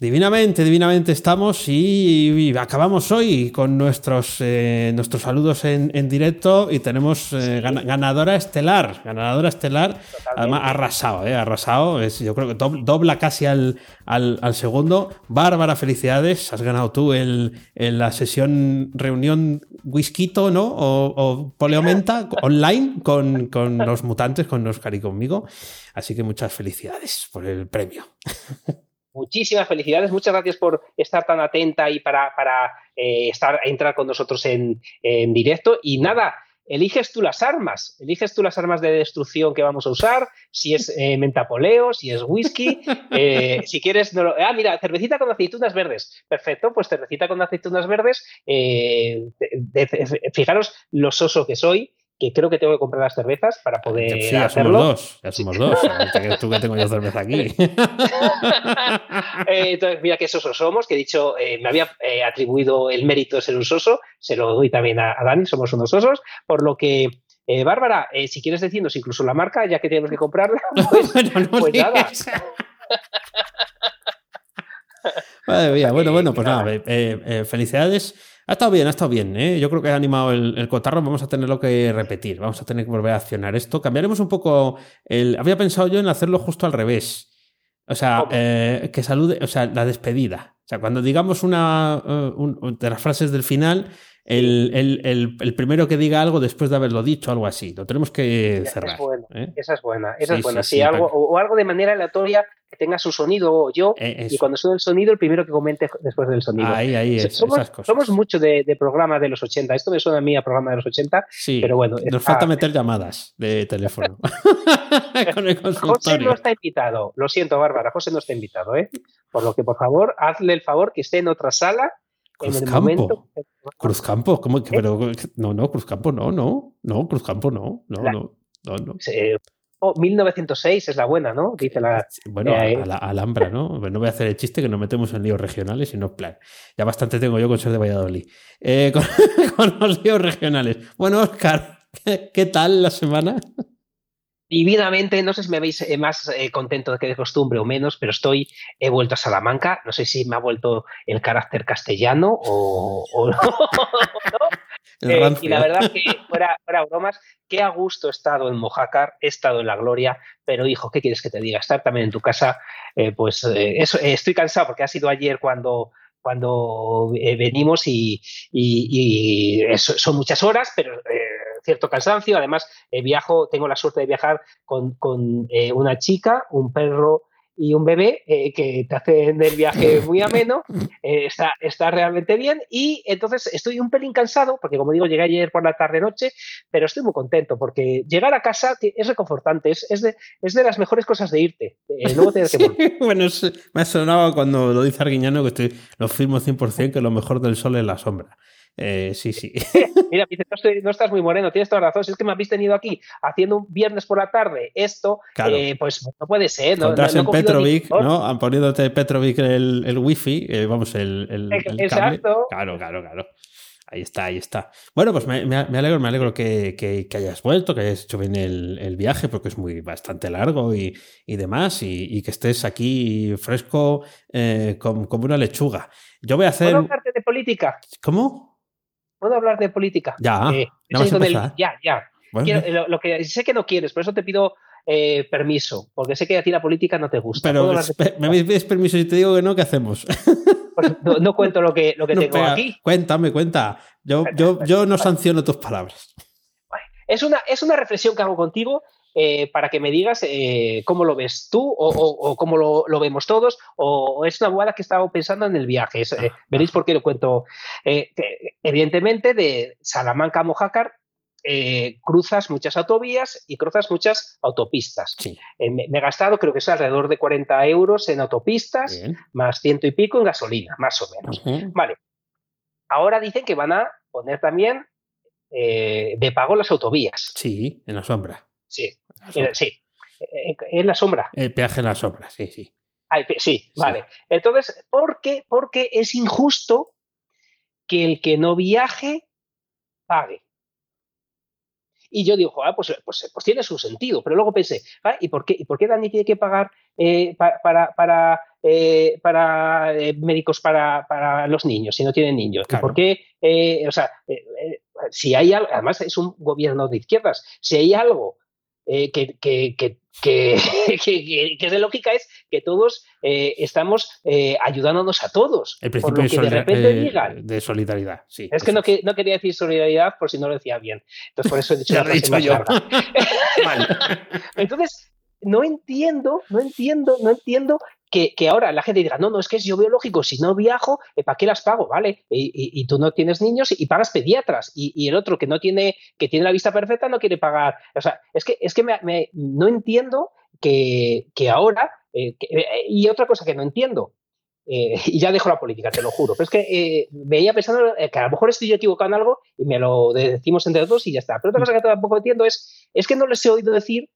Divinamente, divinamente estamos y, acabamos hoy con nuestros, eh, nuestros saludos en, directo y tenemos eh, ganadora estelar, ganadora estelar, además arrasado, eh, arrasado, es, yo creo que dobla casi al, al, segundo. Bárbara, felicidades, has ganado tú el, la sesión reunión whisky, ¿no? O, o poleomenta online con, con los mutantes, con Oscar y conmigo. Así que muchas felicidades por el premio. Muchísimas felicidades, muchas gracias por estar tan atenta y para, para eh, estar, entrar con nosotros en, directo. Y nada, eliges tú las armas, eliges tú las armas de destrucción que vamos a usar, si es eh, mentapoleo, si es whisky, eh, si quieres... ah, mira, cervecita con aceitunas verdes. Perfecto, pues cervecita con aceitunas verdes. fijaros lo soso que soy que creo que tengo que comprar las cervezas para poder sí, ya hacerlo. Somos dos, ya somos dos. Tú que tengo yo cerveza aquí. Eh, entonces, mira qué sosos somos, que he dicho, eh, me había eh, atribuido el mérito de ser un soso, se lo doy también a, Dani, somos unos sosos, por lo que Bárbara, si quieres decirnos incluso la marca, ya que tenemos que comprarla, pues, pues nada. bueno, bueno, pues nada, felicidades. Ha estado bien, ha estado bien. ¿eh? Yo creo que ha animado el, cotarro. Vamos a tenerlo que repetir. Vamos a tener que volver a accionar esto. Cambiaremos un poco. El... Había pensado yo en hacerlo justo al revés. O sea, eh, que salude, o sea, la despedida. O sea, cuando digamos una eh, de las frases del final, el, primero que diga algo después de haberlo dicho, algo así. Lo tenemos que cerrar. Esa es buena, esa es buena. Sí, algo, o, algo de manera aleatoria que tenga su sonido yo, eh, y cuando suene el sonido, el primero que comente después del sonido. Ahí, ahí, somos, somos mucho de, programa de los 80. Esto me suena a mí a programa de los 80, sí, pero bueno. Nos falta meter llamadas de teléfono. José no está invitado. Lo siento, Bárbara. José no está invitado, ¿eh? Por lo que, por favor, hazle el favor que esté en otra sala Cruzcampo. Cruzcampo, ¿cómo que? ¿Eh? Pero, no, no, Cruzcampo no, no, no, Cruzcampo no, no, no, no, no. 1906 es la buena, ¿no? dice la. Bueno, eh, a la Alhambra, ¿no? No voy a hacer el chiste que nos metemos en líos regionales, sino plan. Ya bastante tengo yo con ser de Valladolid. Eh, con, los líos regionales. Bueno, Oscar, ¿qué tal la semana? Divinamente, no sé si me veis eh, más eh, contento que de costumbre o menos, pero estoy, he vuelto a Salamanca, no sé si me ha vuelto el carácter castellano o, no. Eh, y la verdad que fuera, fuera, bromas, qué a gusto he estado en Mojácar, he estado en la gloria, pero hijo, ¿qué quieres que te diga? Estar también en tu casa, pues eso, estoy cansado porque ha sido ayer cuando cuando venimos y, son muchas horas, pero cierto cansancio. Además, eh, viajo, tengo la suerte de viajar con, eh, una chica, un perro y un bebé eh, que te hacen el viaje muy ameno, está, está realmente bien y entonces estoy un pelín cansado porque como digo llegué ayer por la tarde noche, pero estoy muy contento porque llegar a casa es reconfortante, es, es, de, es de las mejores cosas de irte, luego que Bueno, me ha sonado cuando lo dice Arguiñano que estoy, lo firmo 100% que lo mejor del sol es la sombra. Eh, sí, sí. Mira, no, estás muy moreno, tienes toda razón. Si es que me habéis tenido aquí haciendo un viernes por la tarde esto, eh, pues no puede ser. No, en Petrovic, ¿no? Poniéndote Petrovic el, el wifi, eh, vamos, el, el, Exacto. Claro, claro, claro. Ahí está, ahí está. Bueno, pues me, alegro, me alegro que, que, hayas vuelto, que hayas hecho bien el, viaje, porque es muy bastante largo y, y demás, y, que estés aquí fresco como, como, una lechuga. Yo voy a hacer. ¿Puedo hablarte de política? ¿Cómo? ¿Puedo hablar de política? Ya, eh, ya, ya. lo, que sé que no quieres, por eso te pido eh, permiso, porque sé que a ti la política no te gusta. Pero me pides permiso y te digo que no, ¿qué hacemos? Pues no, cuento lo que, lo que tengo aquí. Cuéntame, cuenta. Yo, yo, yo no sanciono tus palabras. Es una, es una reflexión que hago contigo eh, para que me digas eh, cómo lo ves tú o, o- o cómo lo, lo vemos todos, o es una bobada que he estado pensando en el viaje. Es, eh, veréis por qué lo cuento. Que, evidentemente, de Salamanca a Mojácar eh, cruzas muchas autovías y cruzas muchas autopistas. Sí, Eh, me, me he gastado, creo que es alrededor de 40 euros en autopistas, bien. más ciento y pico en gasolina, más o menos. Vale. Ahora dicen que van a poner también eh, de pago las autovías. Sí, en la sombra. Sí, En la eh, sombra. sí. Eh, En la sombra. El peaje en la sombra, sí, sí. Ay, pe- sí, vale. Entonces, ¿por qué? Porque es injusto que el que no viaje pague. Y yo digo, "Joder, pues, pues, pues tiene su sentido. Pero luego pensé, "Ah, ¿y por qué, ¿y por qué Dani tiene que pagar eh, pa- para, para, eh, para eh, médicos para, para los niños si no tienen niños? ¿Y Claro. ¿Por qué? eh, o sea, si hay algo, además es un gobierno de izquierdas, si hay algo eh, que, que, que, que, que- que- que es de lógica es que todos eh, estamos eh, ayudándonos a todos. El Por principio lo de, que de solida- repente eh, digan, de solidaridad, sí. es que no, que no quería decir solidaridad por si no lo decía bien. Entonces por eso he dicho la lo he frase dicho más yo. larga. Entonces, no entiendo, no entiendo, no entiendo que, que ahora la gente diga, no, no, es que es yo biológico, si no viajo, eh, ¿para qué las pago? ¿Vale? Y, y- y tú no tienes niños y pagas pediatras. Y, y el otro que no tiene, que tiene la vista perfecta no quiere pagar. O sea, es que, es que me- me- no entiendo que, que ahora, eh, que- eh, y otra cosa que no entiendo, eh, y ya dejo la política, te lo juro. Pero es que eh, veía pensando eh, que a lo mejor estoy yo equivocado en algo y me lo decimos entre todos y ya está. Pero otra cosa que tampoco entiendo es, es que no les he oído decir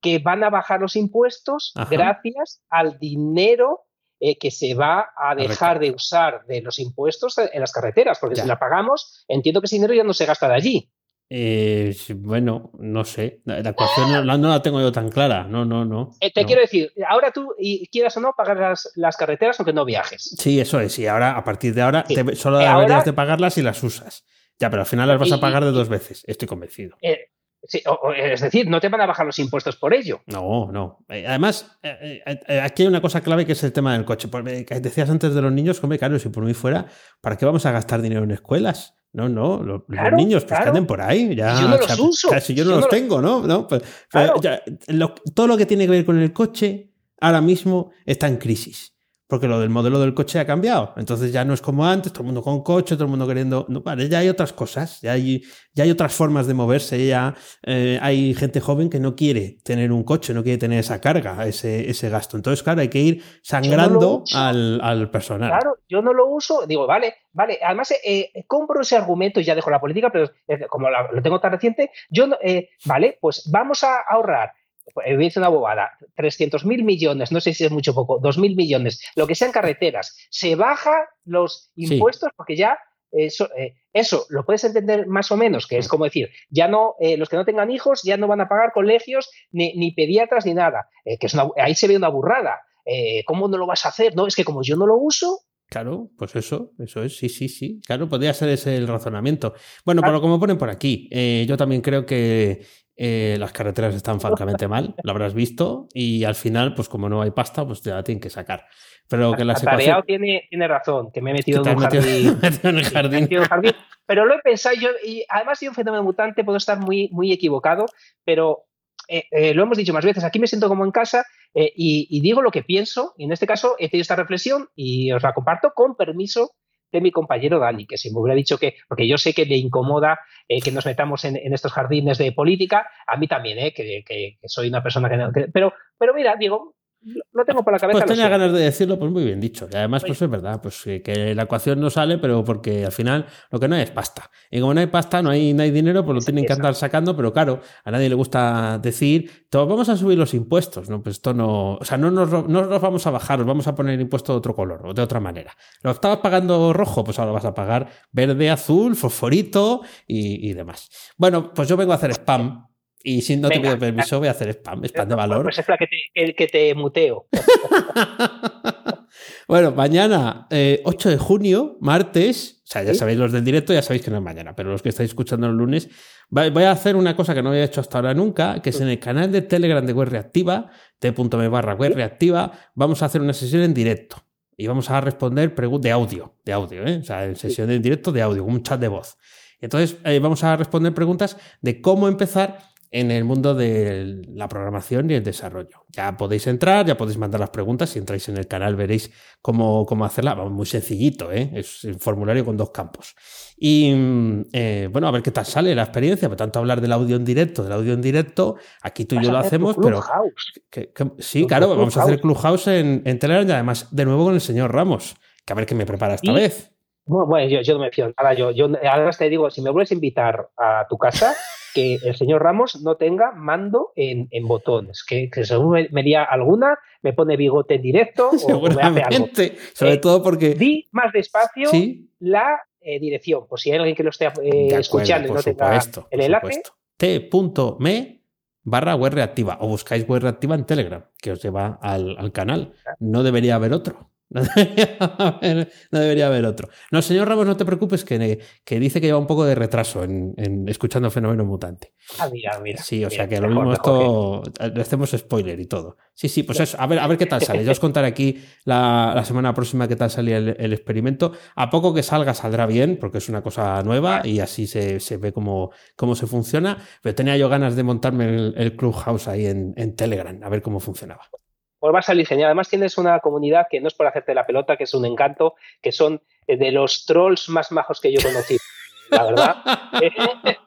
que van a bajar los impuestos Ajá. gracias al dinero eh, que se va a dejar Correcto. de usar de los impuestos en las carreteras, porque Ya. si la pagamos, entiendo que ese dinero ya no se gasta de allí. Eh, bueno, no sé. La, ecuación no, la- no la tengo yo tan clara. No, no, no. Eh, te no. quiero decir, ahora tú, y quieras o no, pagas las, las carreteras aunque no viajes. Sí, eso es. Y ahora, a partir de ahora, Sí. te- solo deberías ahora- de pagarlas si las usas. Ya, pero al final las vas a pagar de dos veces. Estoy convencido. Eh, sí, o- o, es decir, no te van a bajar los impuestos por ello. No, no. Eh, Además, eh, eh, aquí hay una cosa clave que es el tema del coche. Porque que decías antes de los niños, hombre, claro, si por mí fuera, ¿para qué vamos a gastar dinero en escuelas? No, no, Claro, los niños pues que claro. anden por ahí. Ya, Yo no o los uso. claro, si yo no Yo los no los- tengo, ¿no? no pues, Claro. ya, lo- todo lo que tiene que ver con el coche ahora mismo está en crisis. Porque lo del modelo del coche ha cambiado. Entonces ya no es como antes, todo el mundo con coche, todo el mundo queriendo. No, vale, ya hay otras cosas, ya hay, ya hay otras formas de moverse. Ya eh, hay gente joven que no quiere tener un coche, no quiere tener esa carga, ese, ese gasto. Entonces, claro, hay que ir sangrando al, al personal. Claro, yo no lo uso, digo, vale, vale. Además, eh, eh, compro ese argumento y ya dejo la política, pero eh, como la- lo tengo tan reciente, yo, no- eh, vale, pues vamos a ahorrar. Eh, decir una bobada, 300 mil millones, no sé si es mucho o poco, 2 mil millones, lo que sean carreteras, se baja los Sí. impuestos porque ya eso, eh, eso lo puedes entender más o menos, que es como decir, ya no, eh, los que no tengan hijos ya no van a pagar colegios ni, ni pediatras ni nada, eh, que es una- ahí se ve una burrada. Eh, ¿Cómo no lo vas a hacer? No, es que como yo no lo uso, Claro, pues eso, eso es, sí, sí, sí. Claro, podría ser ese el razonamiento. Bueno, Claro. pero como ponen por aquí, eh, yo también creo que eh, las carreteras están francamente mal, lo habrás visto, y al final, pues como no hay pasta, pues te la tienen que sacar. Pero que ecuaciones... tiene, tiene razón, que me he metido en has un metido- jardín. metido en el Sí, me he jardín. metido en un jardín. Pero lo he pensado yo, y además soy un fenómeno mutante, puedo estar muy, muy equivocado, pero eh, eh, lo hemos dicho más veces, aquí me siento como en casa y, y digo lo que pienso, y en este caso he tenido esta reflexión y os la comparto con permiso de mi compañero Dani, que si me hubiera dicho que, porque yo sé que le incomoda eh, que nos metamos en, en estos jardines de política, a mí también, eh, que, que- que soy una persona que, que- pero, pero mira, digo, lo tengo por la cabeza. Pues tenía ganas de decirlo, pues muy bien dicho. Y además, pues es verdad, pues que, la ecuación no sale, pero porque al final lo que no hay es pasta. Y como no hay pasta, no hay, no hay dinero, pues lo tienen que andar sacando, pero claro, a nadie le gusta decir, "Te vamos a subir los impuestos. No, pues esto no. O sea, no nos, no nos vamos a bajar, os vamos a poner el impuesto de otro color o de otra manera. Lo estabas pagando rojo, pues ahora vas a pagar verde, azul, fosforito y, y demás. Bueno, pues yo vengo a hacer spam. Y si no te Venga. pido permiso, voy a hacer spam, spam de valor. Pues espera que te, que- que te muteo. bueno, mañana, eh, 8 de junio, martes, o sea, ya Sí. sabéis los del directo, ya sabéis que no es mañana, pero los que estáis escuchando el lunes, voy a hacer una cosa que no había hecho hasta ahora nunca, que es en el canal de Telegram de Web Reactiva, t.me barra Web Reactiva, vamos a hacer una sesión en directo. Y vamos a responder preguntas de audio, de audio, ¿eh? o sea, en sesión en directo de audio, un chat de voz. Entonces, eh, vamos a responder preguntas de cómo empezar en el mundo de la programación y el desarrollo. Ya podéis entrar, ya podéis mandar las preguntas. Si entráis en el canal veréis cómo, cómo hacerla. Vamos, muy sencillito, ¿eh? es un formulario con dos campos. Y eh, bueno, a ver qué tal sale la experiencia. Por tanto, hablar del audio en directo, del audio en directo, aquí tú y yo lo hacemos, pero. sí, claro, vamos a hacer Clubhouse en, en Telegram y además de nuevo con el señor Ramos. Que a ver qué me prepara esta vez. Bueno, yo, yo, no me fío nada. Yo, yo, ahora te digo, si me vuelves a invitar a tu casa, que el señor Ramos no tenga mando en, en botones. Que, que, según me, me alguna, me pone bigote en directo o me hace algo. Sobre eh, todo porque. Di más despacio la eh, dirección, por si hay alguien que lo esté eh, escuchando y no tenga el enlace. T.me barra web reactiva o buscáis web reactiva en Telegram, que os lleva al, al canal. No debería haber otro. No debería, haber, otro. No, señor Ramos, no te preocupes, que, que dice que lleva un poco de retraso en, escuchando Fenómeno Mutante. Ah, mira, mira. Sí, o sea que lo mismo esto. Le hacemos spoiler y todo. Sí, sí, pues eso. A ver, a ver qué tal sale. Yo os contaré aquí la, semana próxima qué tal salía el, experimento. A poco que salga, saldrá bien, porque es una cosa nueva y así se, se ve cómo, cómo se funciona. Pero tenía yo ganas de montarme el, el Clubhouse ahí en, en Telegram, a ver cómo funcionaba pues va a salir genial. Además tienes una comunidad que no es por hacerte la pelota, que es un encanto, que son eh, de los trolls más majos que yo conocí, la verdad.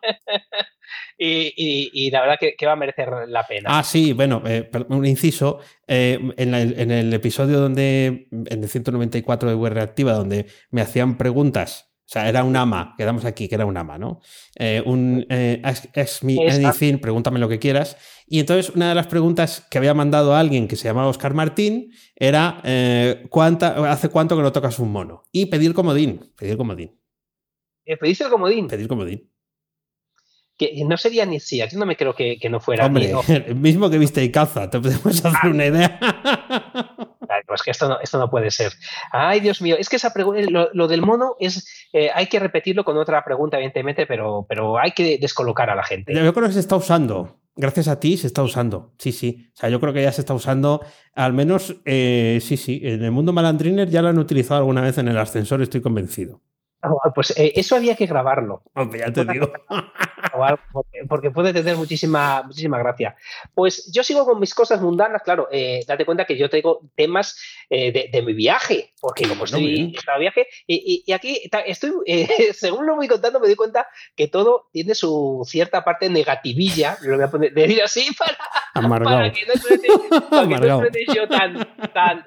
y, la verdad que, va a merecer la pena. Ah, sí, bueno, eh, un inciso. Eh, en, el episodio donde, en el 194 de Web Reactiva, donde me hacían preguntas sea, era un ama, quedamos aquí, que era un ama, ¿no? Eh, un eh, mi anything, pregúntame lo que quieras. Y entonces una de las preguntas que había mandado a alguien que se llamaba Oscar Martín era eh, ¿cuánta, ¿hace cuánto que no tocas un mono? Y pedir comodín, pedir comodín. Eh, ¿Pediste el comodín? Pedir comodín. Que no sería ni si, aquí no me creo que, no fuera. Hombre, el mismo que viste y caza, te podemos hacer una idea. pues que esto no, esto no puede ser. Ay, Dios mío, es que esa pregunta, lo, del mono es, eh, hay que repetirlo con otra pregunta, evidentemente, pero, pero hay que descolocar a la gente. Yo creo que se está usando. Gracias a ti se está usando. Sí, sí. O sea, yo creo que ya se está usando, al menos, eh, sí, sí. En el mundo malandriner ya lo han utilizado alguna vez en el ascensor, estoy convencido. Ah, pues eh, eso había que grabarlo. ya te digo. Porque, puede tener muchísima, muchísima gracia. Pues yo sigo con mis cosas mundanas, claro. Eh, date cuenta que yo tengo temas eh, de, mi viaje, porque como estoy en viaje, y, aquí estoy, según lo voy contando, me doy cuenta que todo tiene su cierta parte negativilla, lo voy a poner, decir así para, para que no suene, yo tan, tan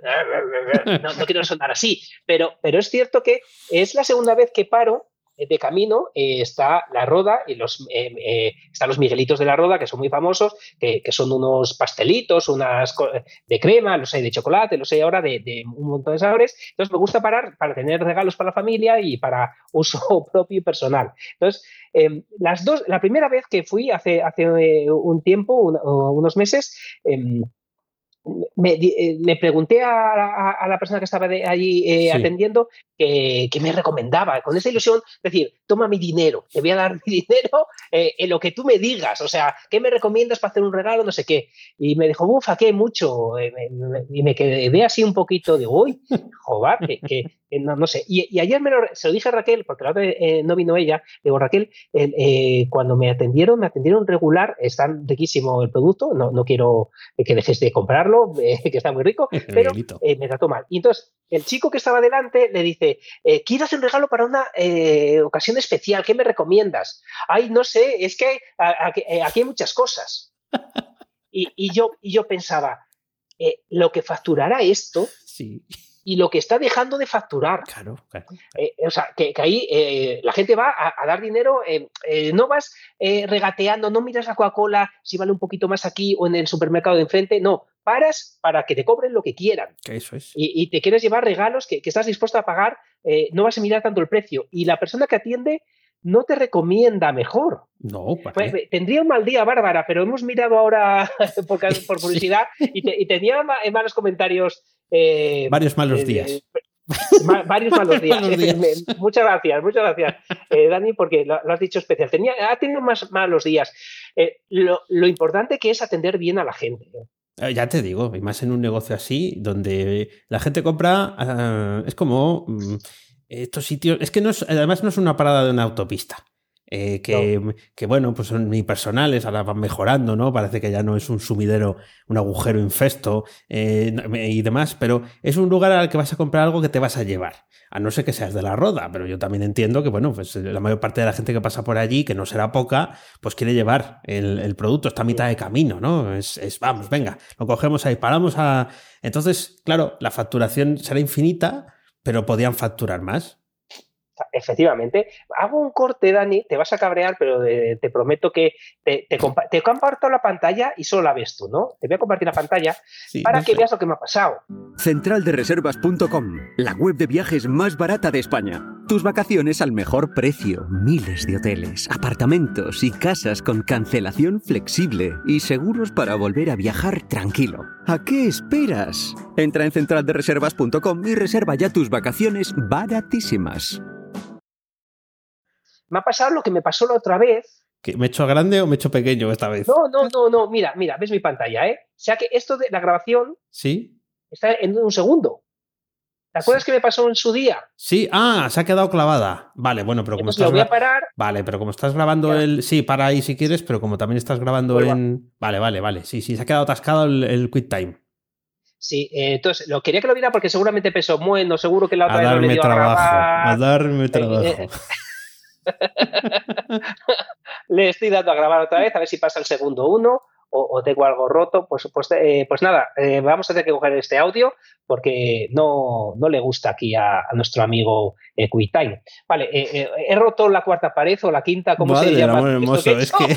no, no, quiero sonar así, pero, pero es cierto que es la segunda vez que paro eh, de camino eh, está la Roda y los eh, están los Miguelitos de la Roda que son muy famosos que, son unos pastelitos unas de crema los hay de chocolate los hay ahora de, un montón de sabores. Entonces me gusta parar para tener regalos para la familia y para uso propio y personal. Entonces em, las dos la primera vez que fui hace hace un tiempo unos meses em, me, eh, le pregunté a, la persona que estaba allí eh, atendiendo que, me recomendaba, con esa ilusión, decir, toma mi dinero, te voy a dar mi dinero eh, en lo que tú me digas, o sea, ¿qué me recomiendas para hacer un regalo? No sé qué. Y me dijo, bufa, qué mucho. y me quedé así un poquito de, uy, joder, que, no, sé. Y, ayer me lo, se lo dije a Raquel, porque la vez no vino ella, digo, Raquel, cuando me atendieron, me atendieron regular, es tan riquísimo el producto, no, no quiero que dejes de comprarlo eh, que está muy rico, pero eh, me trató mal. Y entonces el chico que estaba delante le dice, eh, quiero hacer un regalo para una ocasión especial, ¿qué me recomiendas? Ay, no sé, es que aquí hay muchas cosas. Y, yo, y yo pensaba, lo que facturará esto sí y lo que está dejando de facturar. Claro, claro. Eh, o sea, que, ahí eh, la gente va a, dar dinero, eh, no vas regateando, no miras la Coca-Cola si vale un poquito más aquí o en el supermercado de enfrente, no, paras para que te cobren lo que quieran. eso es. Y, te quieres llevar regalos que, estás dispuesto a pagar, no vas a mirar tanto el precio. Y la persona que atiende no te recomienda mejor. No, pues, tendría un mal día, Bárbara, pero hemos mirado ahora por, por y, tenía malos comentarios eh, varios malos eh, días. varios malos días. muchas gracias, muchas gracias, eh, Dani, porque lo, has dicho especial. Tenía, ha tenido más malos días. Lo, importante que es atender bien a la gente. Ya te digo, y más en un negocio así, donde la gente compra, ah, es como mm, estos sitios, es que no es, además no es una parada de una autopista. Eh, que, que, bueno, pues son personales, ahora van mejorando, ¿no? Parece que ya no es un sumidero, un agujero infesto eh, y demás, pero es un lugar al que vas a comprar algo que te vas a llevar. A no ser que seas de la roda, pero yo también entiendo que, bueno, pues la mayor parte de la gente que pasa por allí, que no será poca, pues quiere llevar el, el producto, está a mitad de camino, ¿no? Es, es, vamos, venga, lo cogemos ahí, paramos a. Entonces, claro, la facturación será infinita, pero podían facturar más. Efectivamente. Hago un corte, Dani, te vas a cabrear, pero te prometo que te, te, te, comparto la pantalla y solo la ves tú, ¿no? Te voy a compartir la pantalla sí, para no que sé. veas lo que me ha pasado. Centraldereservas.com, la web de viajes más barata de España. Tus vacaciones al mejor precio. Miles de hoteles, apartamentos y casas con cancelación flexible y seguros para volver a viajar tranquilo. ¿A qué esperas? Entra en centraldereservas.com y reserva ya tus vacaciones baratísimas. Me ha pasado lo que me pasó la otra vez. ¿Que ¿Me he hecho grande o me he hecho pequeño esta vez? No, no, no, no. Mira, mira, ves mi pantalla, ¿eh? O sea que esto de la grabación. Sí. Está en un segundo. ¿Te acuerdas sí. que me pasó en su día? Sí, ah, se ha quedado clavada. Vale, bueno, pero como Entonces estás. Lo voy a parar. Vale, pero como estás grabando el. Sí, para ahí si quieres, pero como también estás grabando Vuelva. en. Vale, vale, vale. Sí, sí, se ha quedado atascado el, el QuickTime. Sí, eh, entonces lo quería que lo viera porque seguramente pensó, bueno, seguro que la otra a vez darme no le dio trabajo, a, a darme trabajo. Eh, eh, Le estoy dando a grabar otra vez, a ver si pasa el segundo uno o, o tengo algo roto. Pues, pues, eh, pues nada, eh, vamos a tener que coger este audio porque no, no le gusta aquí a, a nuestro amigo eh, QuickTime. Vale, eh, he roto la cuarta pared o la quinta, ¿cómo Madre se llama? Hermoso, es que,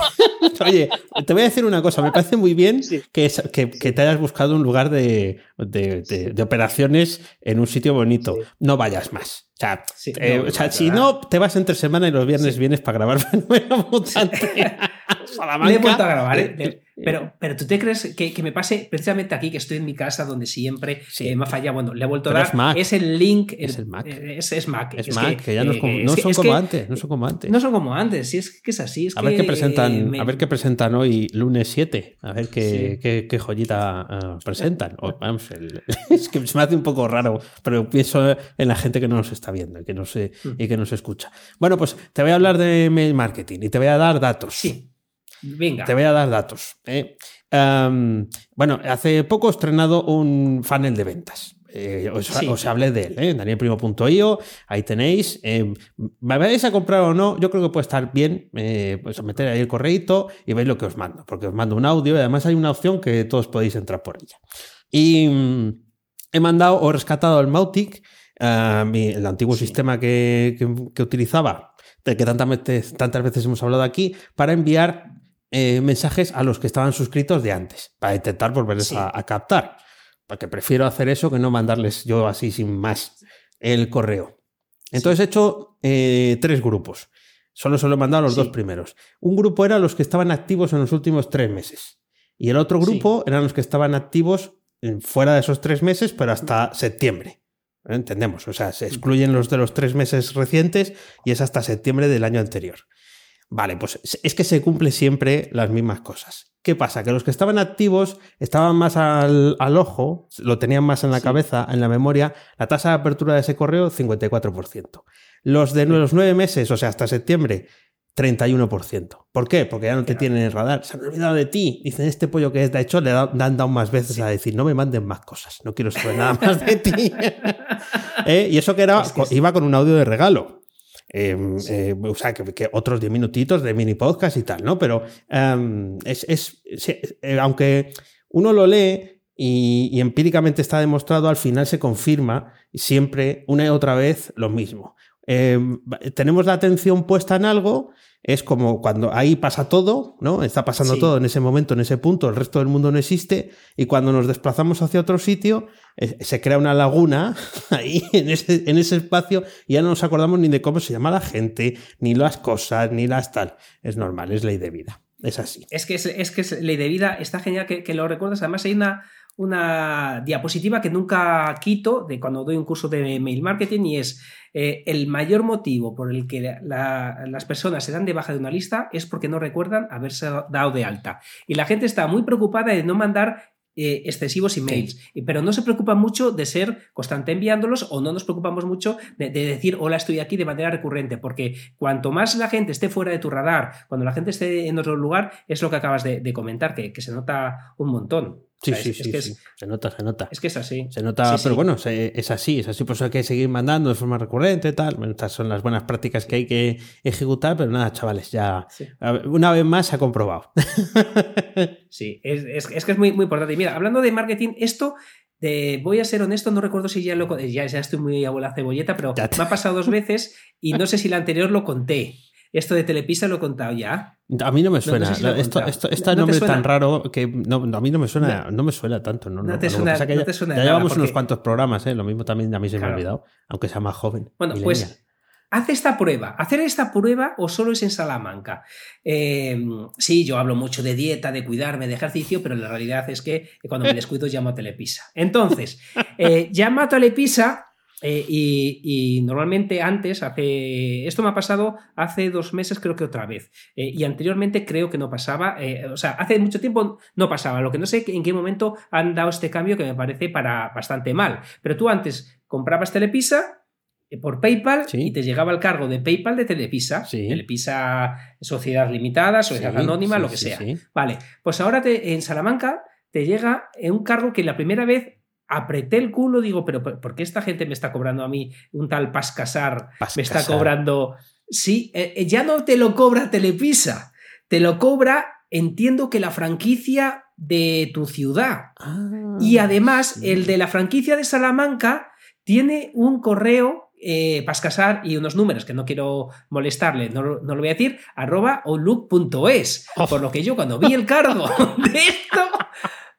oye, te voy a decir una cosa, me parece muy bien sí. que, que, que, te hayas buscado un lugar de, de, de, de operaciones en un sitio bonito. Sí. No vayas más. O sea, sí, eh, o sea si no, te vas entre semana y los viernes sí. vienes para grabar Fenómeno Mutante. Le he vuelto a grabar, ¿eh? Pero, pero tú te crees que, que, me pase precisamente aquí, que estoy en mi casa donde siempre sí. eh, me falla. Bueno, le he vuelto pero a dar. Es, Mac. es el link. Es el Mac. Es, es Mac. Es, es Mac, que, que, ya no, es como, no son como antes. No son como antes. No son como antes. Si es que es así. Es a, ver qué presentan, me... a ver qué presentan hoy, lunes 7. A ver qué, sí. qué, qué, joyita uh, presentan. O, vamos, el, es que se me hace un poco raro, pero pienso en la gente que no nos está viendo y que no se, mm. y que nos escucha. Bueno, pues te voy a hablar de mail marketing y te voy a dar datos. Sí. Venga. Te voy a dar datos. ¿eh? Um, bueno, hace poco he estrenado un funnel de ventas. Eh, os, sí. os, hablé de él, ¿eh? danielprimo.io, ahí tenéis. Eh, ¿Me vais a comprar o no? Yo creo que puede estar bien. Eh, pues meter ahí el correito y veis lo que os mando, porque os mando un audio y además hay una opción que todos podéis entrar por ella. Y um, he mandado o rescatado el Mautic, uh, mi, el antiguo sí. sistema que, que, que, utilizaba, del que tantas veces, tantas veces hemos hablado aquí, para enviar eh, mensajes a los que estaban suscritos de antes, para intentar volverles sí. a, a, captar. Porque prefiero hacer eso que no mandarles yo así sin más el correo. Entonces sí. he hecho eh, tres grupos. Solo se lo he mandado a los sí. dos primeros. Un grupo era los que estaban activos en los últimos tres meses. Y el otro grupo eran los que estaban activos fuera de esos tres meses, pero hasta septiembre. Entendemos, o sea, se excluyen los de los tres meses recientes y es hasta septiembre del año anterior. Vale, pues es que se cumple siempre las mismas cosas. ¿Qué pasa? Que los que estaban activos estaban más al, al ojo, lo tenían más en la sí. cabeza, en la memoria, la tasa de apertura de ese correo, 54%. Los de los nueve meses, o sea, hasta septiembre, 31%. ¿Por qué? Porque ya no te tienen el radar. Se han olvidado de ti. Dicen, este pollo que es de hecho, le han dado más veces sí. a decir, no me manden más cosas, no quiero saber nada más de ti. ¿Eh? Y eso que era, es que iba con un audio de regalo. Eh, sí. eh, o sea, que, que, otros 10 minutitos de mini podcast y tal, ¿no? Pero um, es, es, eh, aunque uno lo lee y, y, empíricamente está demostrado, al final se confirma siempre una y otra vez lo mismo. Eh, tenemos la atención puesta en algo, es como cuando ahí pasa todo, ¿no? Está pasando sí. todo en ese momento, en ese punto, el resto del mundo no existe, y cuando nos desplazamos hacia otro sitio, eh, se crea una laguna ahí en ese, en ese espacio y ya no nos acordamos ni de cómo se llama la gente, ni las cosas, ni las tal. Es normal, es ley de vida. Es así. Es que es, es, que es ley de vida, está genial que, que lo recuerdas. Además, hay una, una diapositiva que nunca quito de cuando doy un curso de mail marketing y es eh, el mayor motivo por el que la, las personas se dan de baja de una lista es porque no recuerdan haberse dado de alta. Y la gente está muy preocupada de no mandar eh, excesivos emails, pero no se preocupa mucho de ser constante enviándolos o no nos preocupamos mucho de, de decir hola estoy aquí de manera recurrente, porque cuanto más la gente esté fuera de tu radar, cuando la gente esté en otro lugar, es lo que acabas de, de comentar, que, que se nota un montón. Sí, O sea, sí, es, sí, es que sí. es, Se nota, se nota. es que es así. Se nota, Sí, pero bueno, se- es así, es así, por eso hay que seguir mandando de forma recurrente, tal. Bueno, estas son las buenas prácticas que hay que ejecutar, pero nada, chavales, ya una vez más se ha comprobado. Sí, es, que es muy, muy importante. Y Mira, hablando de marketing, esto, de, voy a ser honesto, no recuerdo si ya lo ya, ya estoy muy abuela cebolleta, pero me ha pasado dos veces y no sé si la anterior lo conté. Esto de Telepisa lo he contado ya. A mí no me no suena. sé si esto, esto, este ¿No te nombre tan raro que no, a mí no me suena, no, me suena tanto. No, te que suena- ya, te suena ya nada, llevamos unos cuantos programas, ¿eh? lo mismo también a mí se me ha olvidado, aunque sea más joven. Bueno, pues haz esta prueba. ¿Hacer esta prueba o solo es en Salamanca? Eh, sí, yo hablo mucho de dieta, de cuidarme, de ejercicio, pero la realidad es que cuando me descuido llamo a Telepisa. Entonces, eh, llamo a Telepisa eh, y, y normalmente antes, hace. Esto me ha pasado hace dos meses, creo que otra vez. Eh, y anteriormente creo que no pasaba. eh, o sea, hace mucho tiempo no pasaba. Lo que no sé en qué momento han dado este cambio que me parece para bastante mal. Pero tú antes comprabas Telepisa por PayPal Sí. y te llegaba el cargo de PayPal de Telepisa. Sí. Telepisa Sociedad Limitada, Sociedad Sí, Anónima, lo que sea. Vale, pues ahora te- en Salamanca te llega un cargo que la primera vez apreté el culo, digo, pero ¿por qué esta gente me está cobrando a mí un tal Pascasar? Me está cobrando... Sí, eh, eh, ya no te lo cobra Telepisa, te lo cobra, entiendo que la franquicia de tu ciudad. Ah, Y además, sí. el de la franquicia de Salamanca tiene un correo, eh, Pascasar, y unos números que no quiero molestarle, no, lo- no lo voy a decir, arroba outlook.es. Oh. Por lo que yo cuando vi el cargo de esto,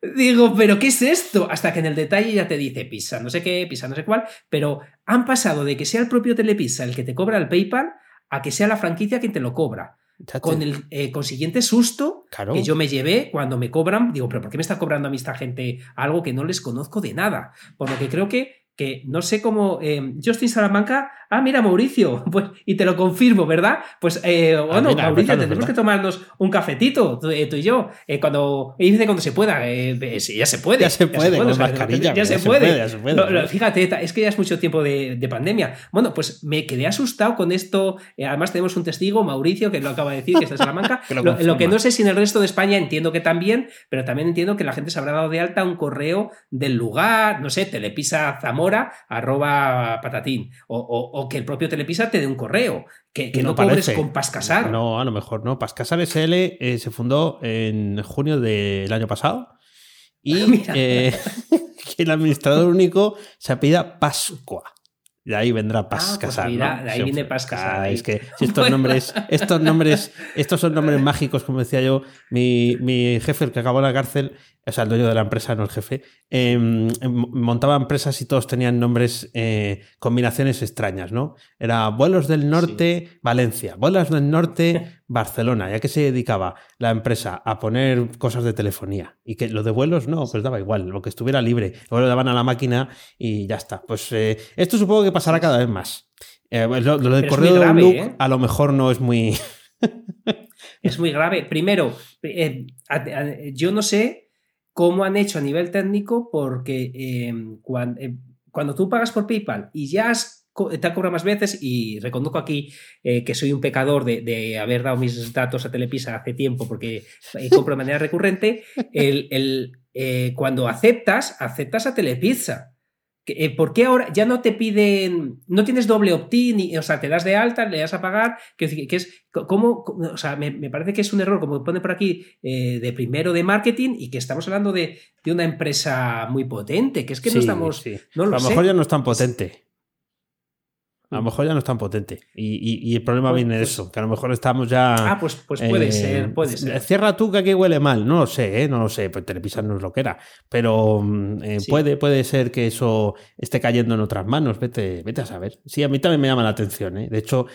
digo, ¿pero qué es esto? Hasta que en el detalle ya te dice pisa, no sé qué, pisa, no sé cuál, pero han pasado de que sea el propio Telepisa el que te cobra el PayPal a que sea la franquicia quien te lo cobra. Con el eh, consiguiente susto claro. que yo me llevé cuando me cobran, digo, pero ¿por qué me está cobrando a mí esta gente algo que no les conozco de nada? Por lo que creo que, que no sé cómo, eh, Justin Salamanca, ah, mira, Mauricio, pues, y te lo confirmo, ¿verdad? Pues, eh, bueno, mira, Mauricio, verdad. que tomarnos un cafetito, tú, eh, tú y yo, eh, cuando, y dice cuando se pueda, eh, sí, ya se puede. Ya se puede, ya, se, puede. ya se puede, fíjate, es que ya es mucho tiempo de, de pandemia. Bueno, pues me quedé asustado con esto. Además, tenemos un testigo, Mauricio, que lo acaba de decir, que está en Salamanca. Que lo lo, lo que no sé si en el resto de España entiendo que también, pero también entiendo que la gente se habrá dado de alta un correo del lugar, no sé, Telepisa Zamora, arroba patatín. O, o- o que el propio Telepisa te dé un correo. Que, que no, parece. con Pascasar. No, a lo mejor no. Pascasar SL eh, se fundó en junio del año pasado y eh, que el administrador único se apellida Pascua. De ahí vendrá pues Pascasar. mira, ¿no? de ahí viene ah, Pascasar, ahí. Es que si estos Bueno. nombres, estos nombres, estos son nombres mágicos, como decía yo, mi, mi jefe, el que acabó en la cárcel, o sea, el dueño de la empresa, no el jefe, eh, montaba empresas y todos tenían nombres, eh, combinaciones extrañas, ¿no? Era vuelos del norte, Valencia, vuelos del norte, Barcelona. ¿Ya que se dedicaba la empresa a poner cosas de telefonía? Y que lo de vuelos no, pues daba igual, lo que estuviera libre. Luego lo daban a la máquina y ya está. Pues eh, esto supongo que pasará cada vez más. Eh, lo, lo del Pero correo de Outlook ¿eh? a lo mejor no es muy... Es muy grave. Primero, eh, a- a- yo no sé cómo han hecho a nivel técnico porque eh, cuan- cuando, tú pagas por PayPal y ya has te ha cobrado más veces y reconozco aquí que soy un pecador de, de haber dado mis datos a Telepisa hace tiempo porque compro de manera recurrente, el, el, cuando aceptas, aceptas a Telepizza. Eh, ¿Por qué ahora ya no te piden, no tienes doble opt-in, o sea, te das de alta, le das a pagar, que, que es, ¿cómo, o sea, me, me parece que es un error, como pone por aquí, eh, de primero de marketing y que estamos hablando de, de una empresa muy potente, que es que no estamos, sí. no a lo lo sé. mejor ya no es tan potente. A lo mejor ya no es tan potente. Y, y- y el problema Pues- viene de pues- eso, que a lo mejor estamos ya... Ah, pues, pues puede eh, ser, puede ser. Cierra tú que aquí huele mal. No lo sé, ¿eh? no lo sé. Pues Telepisa no es lo que era. Pero mm, eh, Sí. puede, puede ser que eso esté cayendo en otras manos. Vete, vete a saber. Sí, a mí también me llama la atención. ¿eh? De hecho,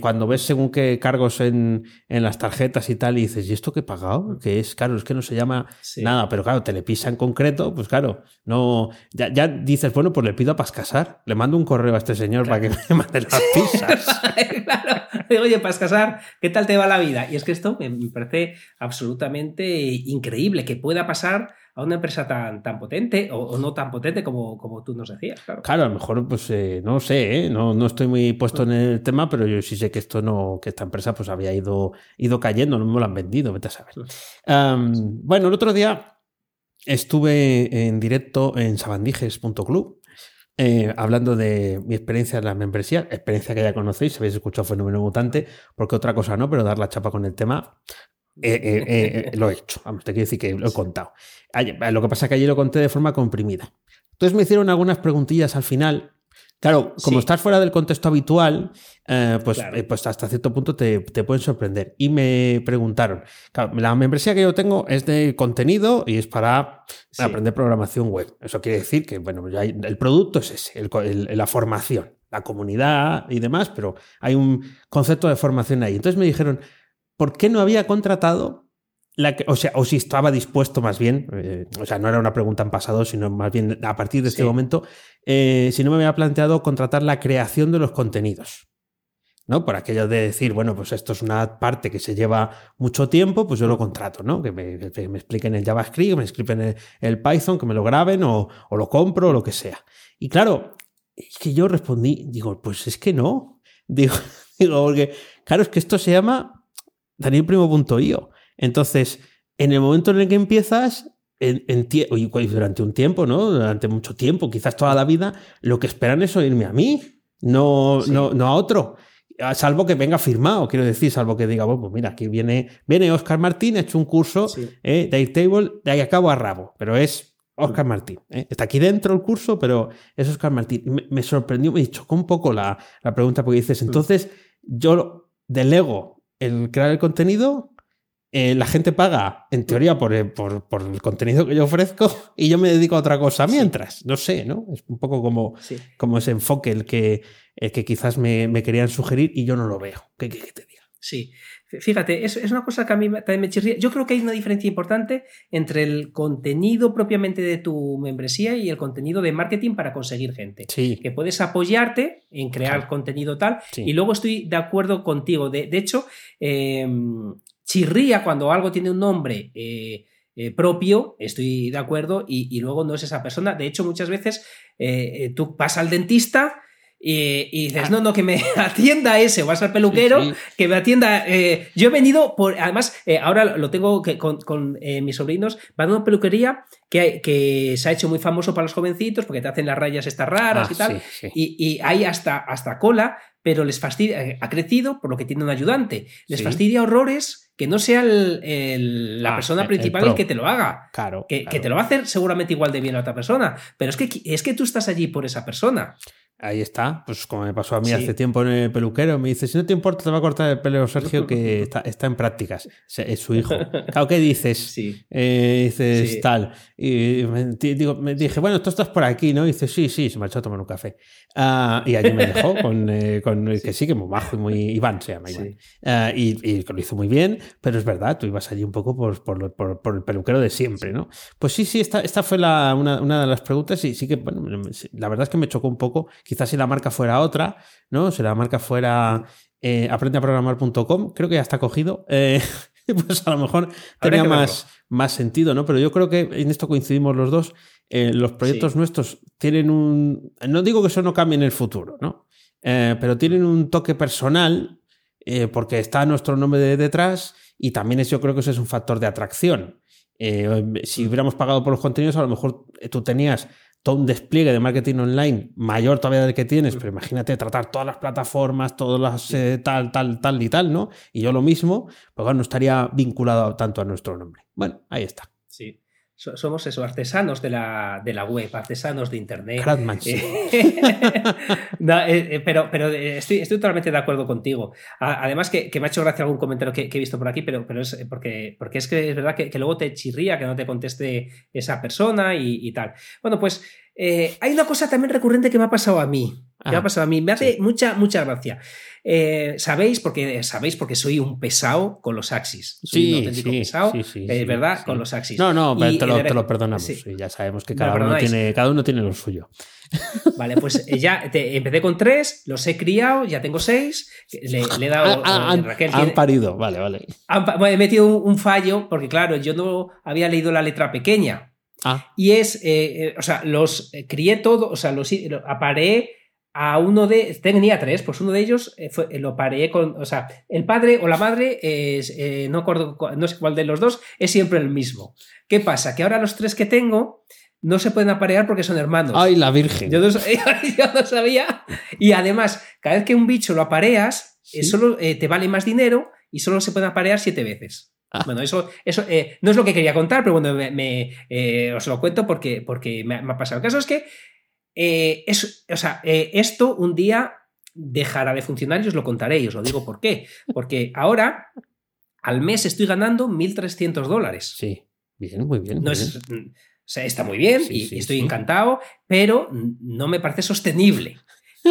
cuando ves según qué cargos en, en las tarjetas y tal, y dices, ¿y esto qué he pagado? Que es, claro, es que no se llama Sí. nada. Pero claro, Telepisa en concreto, pues claro, no. Ya, ya dices, bueno, pues le pido a Pascasar. Le mando un correo a este señor para que mande las pizzas. claro. Digo, Oye, Pascasar, ¿qué tal te va la vida? Y es que esto me parece absolutamente increíble que pueda pasar a una empresa tan, tan potente o, no tan potente como, como tú nos decías. Claro, claro a lo mejor, pues eh, no sé, ¿eh? no, no estoy muy puesto en el tema, pero yo sí sé que esto no, que esta empresa pues había ido, ido cayendo, no me lo han vendido, vete a saber. bueno, el otro día estuve en directo en sabandijes.club. Eh, hablando de mi experiencia en la membresía, experiencia que ya conocéis, habéis escuchado Fenómeno Mutante, porque otra cosa no, pero dar la chapa con el tema lo he hecho. Vamos, te quiero decir que lo he contado. Lo que pasa es que allí lo conté de forma comprimida. Entonces me hicieron algunas preguntillas al final. Claro, como estás fuera del contexto habitual, eh, pues, eh, pues hasta cierto punto te, pueden sorprender. Y me preguntaron, la membresía que yo tengo es de contenido y es para aprender programación web. Eso quiere decir que, bueno, el producto es ese, la formación, la comunidad y demás, pero hay un concepto de formación ahí. Entonces me dijeron, ¿por qué no había contratado la que, o sea, o si estaba dispuesto más bien, eh, o sea, no era una pregunta en pasado, sino más bien a partir de este momento, eh, si no me había planteado contratar la creación de los contenidos. ¿no? Por aquello de decir, bueno, pues esto es una parte que se lleva mucho tiempo, pues yo lo contrato, ¿no? Que me, expliquen el JavaScript, que me expliquen el, Python, que me lo graben o, o, lo compro o lo que sea. Y claro, es que yo respondí, digo, pues es que no. Digo, digo, porque, claro, es que esto se llama danielprimo.io. Entonces, en el momento en el que empiezas, en, durante un tiempo, ¿no? Durante mucho tiempo, quizás toda la vida, lo que esperan es oírme a mí, no, no, no a otro. Salvo que venga firmado, quiero decir, salvo que diga, bueno, pues mira, aquí viene, viene Oscar Martín, ha hecho un curso eh, de Airtable de ahí a cabo a rabo, pero es Oscar Martín. ¿eh? Está aquí dentro el curso, pero es Oscar Martín. Me, sorprendió, me chocó un poco la, la pregunta porque dices, mm. entonces yo delego el crear el contenido, eh, la gente paga, en teoría, por, el contenido que yo ofrezco y yo me dedico a otra cosa mientras. No sé, ¿no? Es un poco como, como ese enfoque el que, que quizás me, querían sugerir y yo no lo veo. ¿Qué, qué, te diga? Sí. Fíjate, es, es, una cosa que a mí también me chirría. Yo creo que hay una diferencia importante entre el contenido propiamente de tu membresía y el contenido de marketing para conseguir gente. Sí. Que puedes apoyarte en crear contenido tal. Y luego estoy de acuerdo contigo. De, hecho, em, chirría cuando algo tiene un nombre. Eh, eh, propio, estoy de acuerdo, y, luego no es esa persona. De hecho, muchas veces eh, tú vas al dentista y, dices, no, no, que me atienda ese, vas al peluquero, que me atienda. Eh, yo he venido por. Además, eh, ahora lo tengo que, con, eh, mis sobrinos, van a una peluquería que, que, se ha hecho muy famoso para los jovencitos porque te hacen las rayas estas raras ah, y tal. Y, y, hay hasta, hasta cola, pero les fastidia. Ha crecido por lo que tiene un ayudante. Les fastidia horrores que no sea la ah, persona principal el, que te lo haga. Claro que, que, te lo va a hacer seguramente igual de bien la otra persona. Pero es que, es que tú estás allí por esa persona. Ahí está, pues como me pasó a mí hace tiempo en el peluquero, me dice, si no te importa, te va a cortar el pelo Sergio, que está, está en prácticas, es su hijo. Claro, ¿qué dices? Sí. Eh, dices tal. Y me, digo, me dije, bueno, tú estás por aquí, ¿no? Y dice, sí, sí, se marchó a tomar un café. Ah, y allí me dejó con, eh, con que sí, que muy bajo y muy... Iván se llama Iván. Ah, y, y, lo hizo muy bien, pero es verdad, tú ibas allí un poco por, por, por, por el peluquero de siempre, ¿no? Pues sí, sí, esta, esta fue la, una, una de las preguntas y sí que, bueno, la verdad es que me chocó un poco Quizás si la marca fuera otra, ¿no? Si la marca fuera eh, aprendeaprogramar.com, creo que ya está cogido. Eh, pues a lo mejor tenía más, más sentido, ¿no? Pero yo creo que en esto coincidimos los dos. Eh, los proyectos nuestros tienen un. No digo que eso no cambie en el futuro, ¿no? Eh, pero tienen un toque personal porque está nuestro nombre de detrás y también es, yo creo que eso es un factor de atracción. si hubiéramos pagado por los contenidos, a lo mejor tú tenías todo un despliegue de marketing online mayor todavía del que tienes, pero imagínate tratar todas las plataformas, todas las eh, tal, tal, tal y tal, ¿no? Y yo lo mismo, pues bueno, no estaría vinculado tanto a nuestro nombre. Bueno, ahí está. Somos eso, artesanos de la, de la web, artesanos de Internet. Eh, eh, pero pero estoy, estoy, totalmente de acuerdo contigo. Además que, me ha hecho gracia algún comentario que, he visto por aquí, pero, pero es porque, porque es que es verdad que, luego te chirría que no te conteste esa persona y, tal. Bueno, pues hay una cosa también recurrente que me ha pasado a mí. Que me ha pasado a mí. Me hace mucha, mucha gracia. Eh, sabéis, porque sabéis porque soy un pesado con los Axis. Soy sí, un auténtico pesado, es ¿verdad? Con los Axis. No, no, te, lo, perdonamos. ya sabemos que cada, uno tiene, cada uno tiene lo suyo. Vale, pues eh, ya empecé con tres, los he criado, ya tengo seis. Le, he dado. Ah, han, Raquel, han parido, vale, vale. he metido un, fallo, porque claro, yo no había leído la letra pequeña. Ah, Y es, eh, eh, o sea, los eh, crié todo, o sea, los lo- apareé a uno de, tenía tres, pues uno de ellos eh, fue, eh, lo pareé con, o sea, el padre o la madre, es, eh, no, acuerdo, cu- no sé cuál de los dos, es siempre el mismo. ¿Qué pasa? Que ahora los tres que tengo no se pueden aparear porque son hermanos. ay, la Virgen. Yo no, sa- yo no sabía. Y además, cada vez que un bicho lo apareas, Sí. eh, solo eh, te vale más dinero y solo se pueden aparear siete veces. Ah. Bueno, eso, eso no es lo que quería contar, pero bueno, me, me, os lo cuento porque, porque me, me ha pasado. El caso es que eh, es, o sea, eh, esto un día dejará de funcionar y os lo contaré y os lo digo por qué. Porque ahora, al mes estoy ganando 1.300 dólares. Sí, bien, muy bien. No muy es, bien. o sea, está muy bien Sí, y sí, estoy sí. encantado, pero no me parece sostenible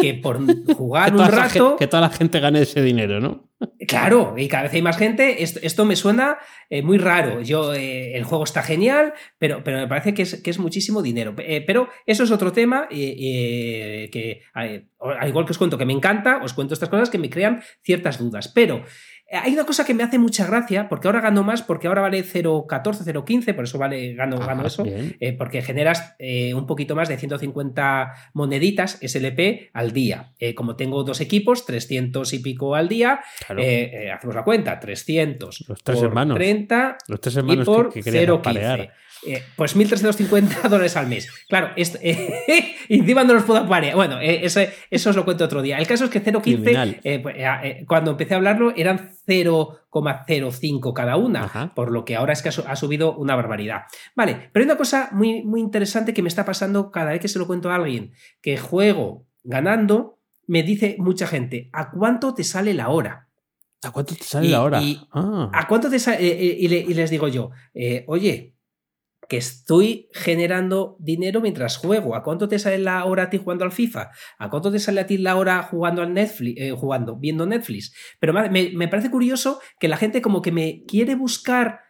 que por jugar Que un rato. que toda la gente gane ese dinero, ¿no? Claro, y cada vez hay más gente. Esto, esto me suena eh, muy raro. Yo, eh, el juego está genial, pero, pero me parece que es, que es muchísimo dinero. Eh, pero eso es otro tema que, al igual que os cuento que me encanta, os cuento estas cosas que me crean ciertas dudas. Pero hay una cosa que me hace mucha gracia, porque ahora gano más, porque ahora vale 0,14, 0,15, por eso vale, gano, gano Ah, eso. Eh, porque generas eh, un poquito más de 150 moneditas SLP al día. Eh, como tengo dos equipos, 300 y pico al día, Claro. eh, eh, hacemos la cuenta, 300 Los tres por hermanos. 30 Los tres y hermanos por que, que querían 0,15. Eh, pues 1.350 dólares al mes. Claro, esto, eh, y encima no los puedo parear. Bueno, eh, eso, eso os lo cuento otro día. El caso es que Criminal. 0,15, eh, pues, eh, eh, cuando empecé a hablarlo, eran 0,05 cada una, Ajá. por lo que ahora es que ha, su- ha subido una barbaridad. Vale, pero hay una cosa muy, muy interesante que me está pasando cada vez que se lo cuento a alguien, que juego ganando, me dice mucha gente, ¿a cuánto te sale la hora? ¿A cuánto te sale Y- la hora? y- Ah. ¿A cuánto te sale? eh, eh, y, le- y les digo yo, eh, oye, que estoy generando dinero mientras juego. ¿A cuánto te sale la hora a ti jugando al FIFA? ¿A cuánto te sale a ti la hora jugando al Netflix, eh, jugando, viendo Netflix? Pero me, me- parece curioso que la gente como que me quiere buscar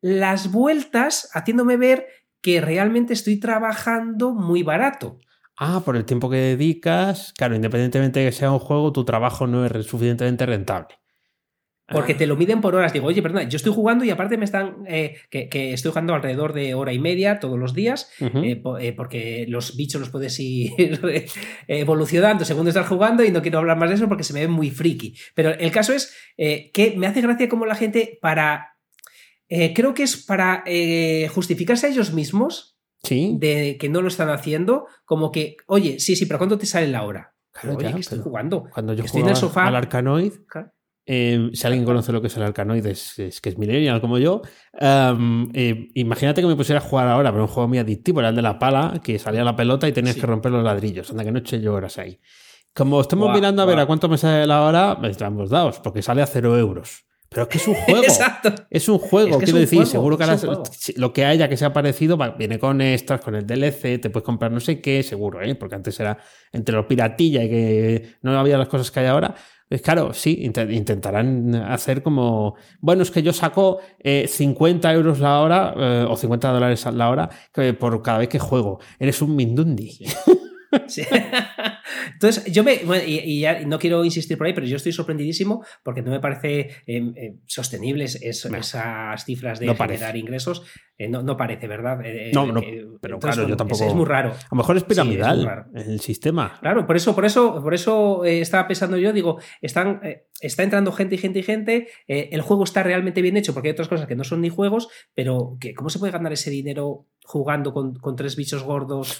las vueltas haciéndome ver que realmente estoy trabajando muy barato. Ah, por el tiempo que dedicas. Claro, independientemente de que sea un juego, tu trabajo no es suficientemente rentable. Porque te lo miden por horas. Digo, oye, perdona, yo estoy jugando y aparte me están. eh, que, que estoy jugando alrededor de hora y media todos los días. Eh, po- eh, porque los bichos los puedes ir evolucionando según estás jugando y no quiero hablar más de eso porque se me ve muy friki. Pero el caso es que me hace gracia como la gente para... creo que es para justificarse a ellos mismos sí. de que no lo están haciendo, como que, oye, sí, sí, pero ¿cuánto te sale la hora? Claro, oye, ya, que estoy jugando. Cuando yo estoy en el sofá. al Arcanoid, Claro. Eh, si alguien conoce lo que es el Arcanoid, es, es que es millennial como yo. um, eh, imagínate que me pusiera a jugar ahora, pero un juego muy adictivo, era el de la pala, que salía la pelota y tenías Sí. que romper los ladrillos. Anda, que no eché yo horas ahí. Como estamos mirando a ver a cuánto me sale la hora, me estamos dados, porque sale a cero euros. Pero es que es un juego. Exacto. Es un juego, Es que es quiero decir, juego, seguro que ahora lo que haya que sea parecido viene con extras, con el DLC, te puedes comprar no sé qué, seguro, ¿eh? porque antes era entre los piratilla y que no había las cosas que hay ahora. Claro, sí, inte- intentarán hacer como, bueno, es que yo saco eh, 50 euros la hora eh, o 50 dólares la hora por cada vez que juego. Eres un Mindundi. Entonces, yo me. bueno, y, y ya no quiero insistir por ahí, pero yo estoy sorprendidísimo porque no me parece eh, eh, sostenibles es- No. esas cifras de No generar parece. ingresos. Eh, no, no parece, ¿verdad? Eh, No, eh, no, que- pero entonces, claro, yo tampoco- Es, es muy raro. A lo mejor es Sí, es muy piramidal el sistema. Claro, por eso, por eso, por eso estaba pensando yo, digo, están, está entrando gente y gente y gente, el juego está realmente bien hecho porque hay otras cosas que no son ni juegos, pero que, ¿cómo se puede ganar ese dinero jugando con, con tres bichos gordos?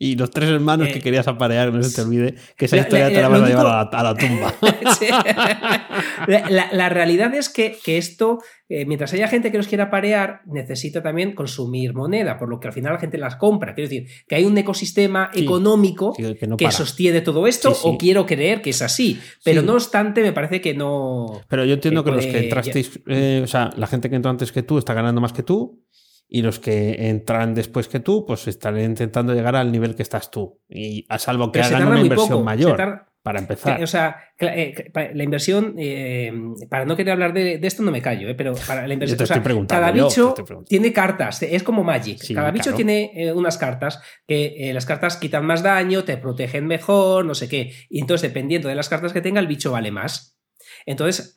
Y los tres hermanos Eh, que querías aparear, no se te olvide, que esa la- historia la- te la vas a llevar a la, a la tumba. La, la- realidad es que, que esto, eh, mientras haya gente que los quiera parear, necesita también consumir moneda, por lo que al final la gente las compra. Quiero decir, que hay un ecosistema Sí, económico Sí, que no que sostiene todo esto, Sí, o quiero creer que es así. Pero no obstante, me parece que no. Pero yo entiendo que que los que entrasteis, eh, o sea, la gente que entró antes que tú está ganando más que tú. Y los que entran después que tú, pues están intentando llegar al nivel que estás tú. Y a salvo que Pero hagan una inversión poco. mayor tarda- para empezar. O sea, eh, la inversión, eh, para no querer hablar de, de esto no me callo, eh, pero para la inversión, te o sea, estoy preguntando cada yo, te bicho tiene cartas, es como Magic. Sí, cada bicho tiene eh, unas cartas que eh, las cartas quitan más daño, te protegen mejor, no sé qué. Y entonces, dependiendo de las cartas que tenga, el bicho vale más. Entonces,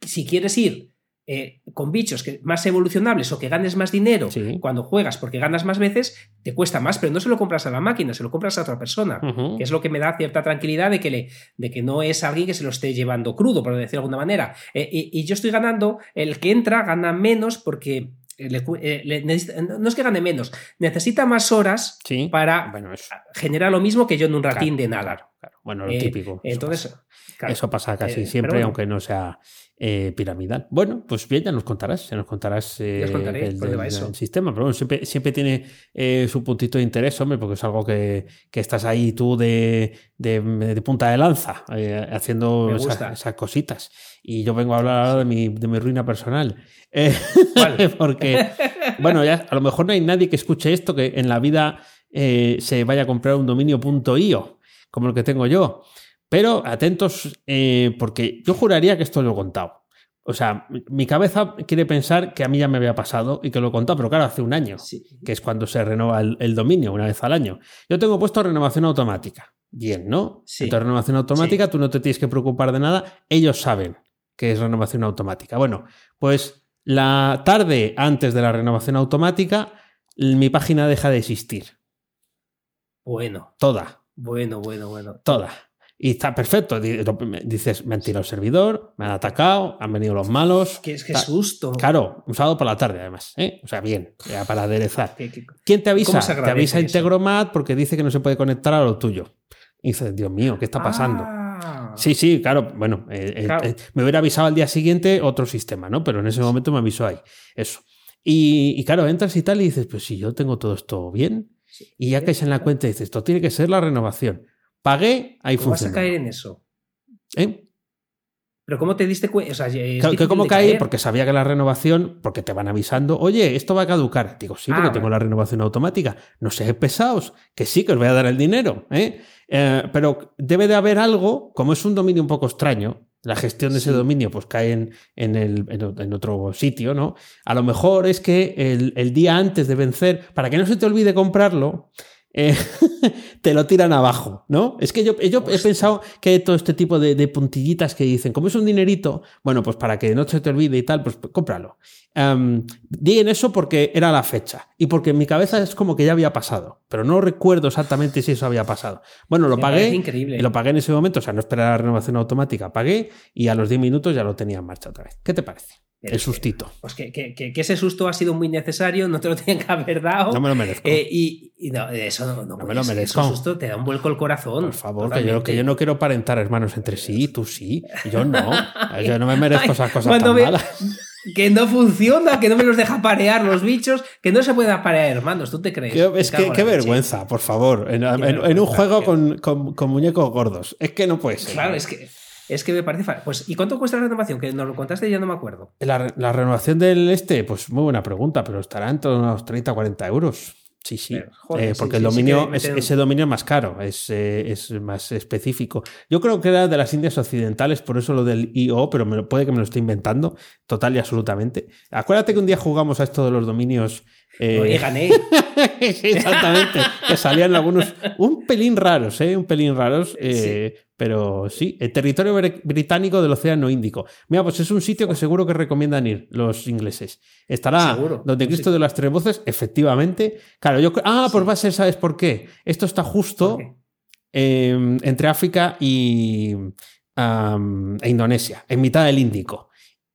si quieres ir eh, con bichos que, más evolucionables o que ganes más dinero Sí. cuando juegas porque ganas más veces, te cuesta más, pero no se lo compras a la máquina, se lo compras a otra persona. Que es lo que me da cierta tranquilidad de que, le, de que no es alguien que se lo esté llevando crudo, por decirlo de alguna manera. Eh, y, y yo estoy ganando, el que entra gana menos porque le eh, le necesita- no es que gane menos, necesita más horas Sí. para Bueno, generar lo mismo que yo en un ratín Claro, de nada. claro, claro. Bueno, lo Eh, típico. eso Entonces, pasa. Eso pasa casi Eh, siempre, bueno. aunque no sea eh, piramidal. Bueno, pues bien, ya nos contarás, ya nos contarás eh, contaré el, sistema, pero bueno, siempre, siempre tiene eh, su puntito de interés, hombre, porque es algo que, que estás ahí tú de, de- de punta de lanza, eh, haciendo esas cositas. Y yo vengo a hablar ahora de mi, de mi ruina personal. Eh, ¿Cuál? porque, bueno, ya a lo mejor no hay nadie que escuche esto que en la vida eh, se vaya a comprar un dominio.io, como el que tengo yo. Pero atentos, eh, porque yo juraría que esto lo he contado. O sea, mi- cabeza quiere pensar que a mí ya me había pasado y que lo he contado, pero claro, hace un año, Sí. que es cuando se renueva el, el dominio, una vez al año. Yo tengo puesto renovación automática. Bien, ¿no? Sí. Entonces, renovación automática, tú no te tienes que preocupar de nada. Ellos saben que es renovación automática. Bueno, pues la tarde antes de la renovación automática, mi página deja de existir. Bueno, Toda. bueno, bueno, bueno. Toda. Y está perfecto. Dices, me han tirado el servidor, me han atacado, han venido los malos. Qué, qué Ta- susto. Claro, un sábado por la tarde, además. ¿eh? O sea, bien, ya para aderezar. Qué- qué- ¿Quién te avisa? ¿Cómo se Te avisa? Integromat porque dice que no se puede conectar a lo tuyo. Y dices, Dios mío, ¿qué está pasando? Ah. Sí, sí, claro. Bueno, eh, eh, Claro. eh, me hubiera avisado al día siguiente otro sistema, ¿no? Pero en ese momento me avisó ahí. Eso. Y, y claro, entras y tal y dices, pues si yo tengo todo esto bien. Y ya que es en la cuenta dices, esto tiene que ser la renovación. Pagué, ahí ¿Cómo vas a funciona. caer en eso? ¿Eh? Pero ¿cómo te diste cuenta? O sea, Claro, cómo caí, caer. porque sabía que la renovación, porque te van avisando, oye, esto va a caducar. Digo, sí, Ah, porque vale. tengo la renovación automática. No seáis pesados, que sí, que os voy a dar el dinero. ¿eh? Eh, pero debe de haber algo, como es un dominio un poco extraño, la gestión de ese dominio pues cae en, en el- en otro sitio, ¿no? A lo mejor es que el, el día antes de vencer, para que no se te olvide comprarlo, eh, te lo tiran abajo, ¿no? Es que yo, yo he pensado que hay todo este tipo de, de puntillitas que dicen, como es un dinerito, bueno, pues para que no se te olvide y tal, pues cómpralo. Em, di en eso porque era la fecha y porque en mi cabeza es como que ya había pasado, pero no recuerdo exactamente si eso había pasado. Bueno, lo Me pagué. increíble. Y lo pagué en ese momento, o sea, no esperaba la renovación automática, pagué y a los 10 minutos ya lo tenía en marcha otra vez. ¿Qué te parece? Pero El que- sustito. Pues que, que- que- ese susto ha sido muy necesario, no te lo tenían que haber dado. No me lo merezco. Eh, y, y no, eso no, no, me puede lo merezco. ese susto te da un vuelco el corazón. Por favor, que yo, que yo no quiero aparentar hermanos entre sí, tú sí, yo no. Yo no me merezco esas cosas cuando tan ve- malas. Que no funciona, que no me los deja parear los bichos, que no se pueden aparear hermanos, ¿tú te crees? Yo- es que en qué vergüenza, por favor. En, en- en un juego qué- con, con- con muñecos gordos. Es que no puede ser. Claro, es que, es que me parece. fa- Pues, ¿y cuánto cuesta la renovación? Que nos lo contaste y ya no me acuerdo. La, la renovación del este, pues muy buena pregunta, pero estará entre unos 30 o 40 euros. Sí, sí. Pero, joder, Eh, sí, porque sí, el sí dominio, es- ese dominio es más caro, es, eh, es más específico. Yo creo que era de las Indias Occidentales, por eso lo del IO, pero me lo- puede que me lo esté inventando total y absolutamente. Acuérdate que un día jugamos a esto de los dominios. Eh, Oye, gané. Sí, Exactamente. que salían algunos un pelín raros, ¿eh? Un pelín raros. eh, Pero sí, el territorio br- británico del Océano Índico. Mira, pues es un sitio que seguro que recomiendan ir los ingleses. Estará Seguro. donde Cristo de las Tres Voces, efectivamente. Claro, yo. Ah, pues va a ser, ¿sabes por qué? Esto está justo eh, entre África y e Indonesia, en mitad del Índico.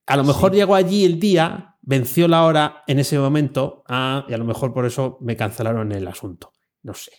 A lo mejor llegó allí el día, venció la hora en ese momento, ah, y a lo mejor por eso me cancelaron el asunto. No sé.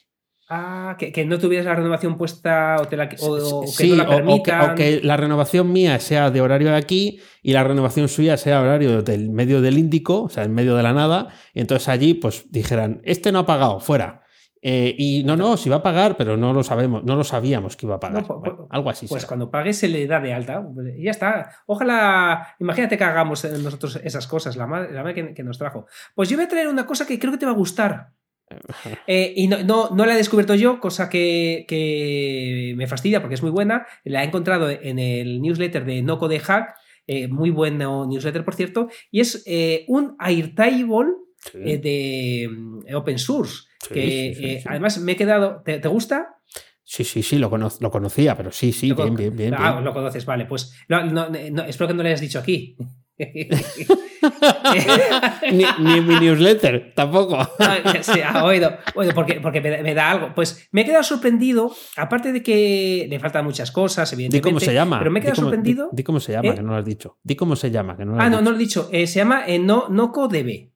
Ah, que, que no tuvieras la renovación puesta o, te la, o, o que Sí, no la o- o, que, o que la renovación mía sea de horario de aquí y la renovación suya sea horario del medio del Índico, o sea, en medio de la nada. Y entonces allí, pues dijeran, este no ha pagado, fuera. Eh, y no, no, si va a pagar, pero no lo sabemos, no lo sabíamos que iba a pagar. No, po- Bueno, algo así. Pues será. cuando pague se le da de alta. pues ya está. Ojalá, imagínate que hagamos eh, nosotros esas cosas, la madre, la madre que, que nos trajo. Pues yo voy a traer una cosa que creo que te va a gustar. Eh, y no, no, no la he descubierto yo, cosa que, que me fastidia porque es muy buena. La he encontrado en el newsletter de Noco de Hack, eh, muy buen newsletter, por cierto, y es un Airtable Sí. de mm, open source. Sí, que sí, eh, además me he quedado. ¿Te, te gusta? Sí, sí, sí, lo, cono- lo conocía, pero sí, sí, bien, bien, bien. Ah, bien. lo conoces, vale. Pues no, no, no, espero que no le hayas dicho aquí. ni, ni mi newsletter, tampoco. sí, ha oído. Bueno, porque, porque me, me da algo. Pues me he quedado sorprendido, aparte de que le faltan muchas cosas, Di evidentemente. cómo se llama. Pero me he Di quedado cómo- sorprendido. Di, di cómo se llama, ¿Eh? que no lo has dicho. Di cómo se llama, que no lo has Ah, no, dicho. no lo he dicho. Eh, se llama eh, no, NocoDB.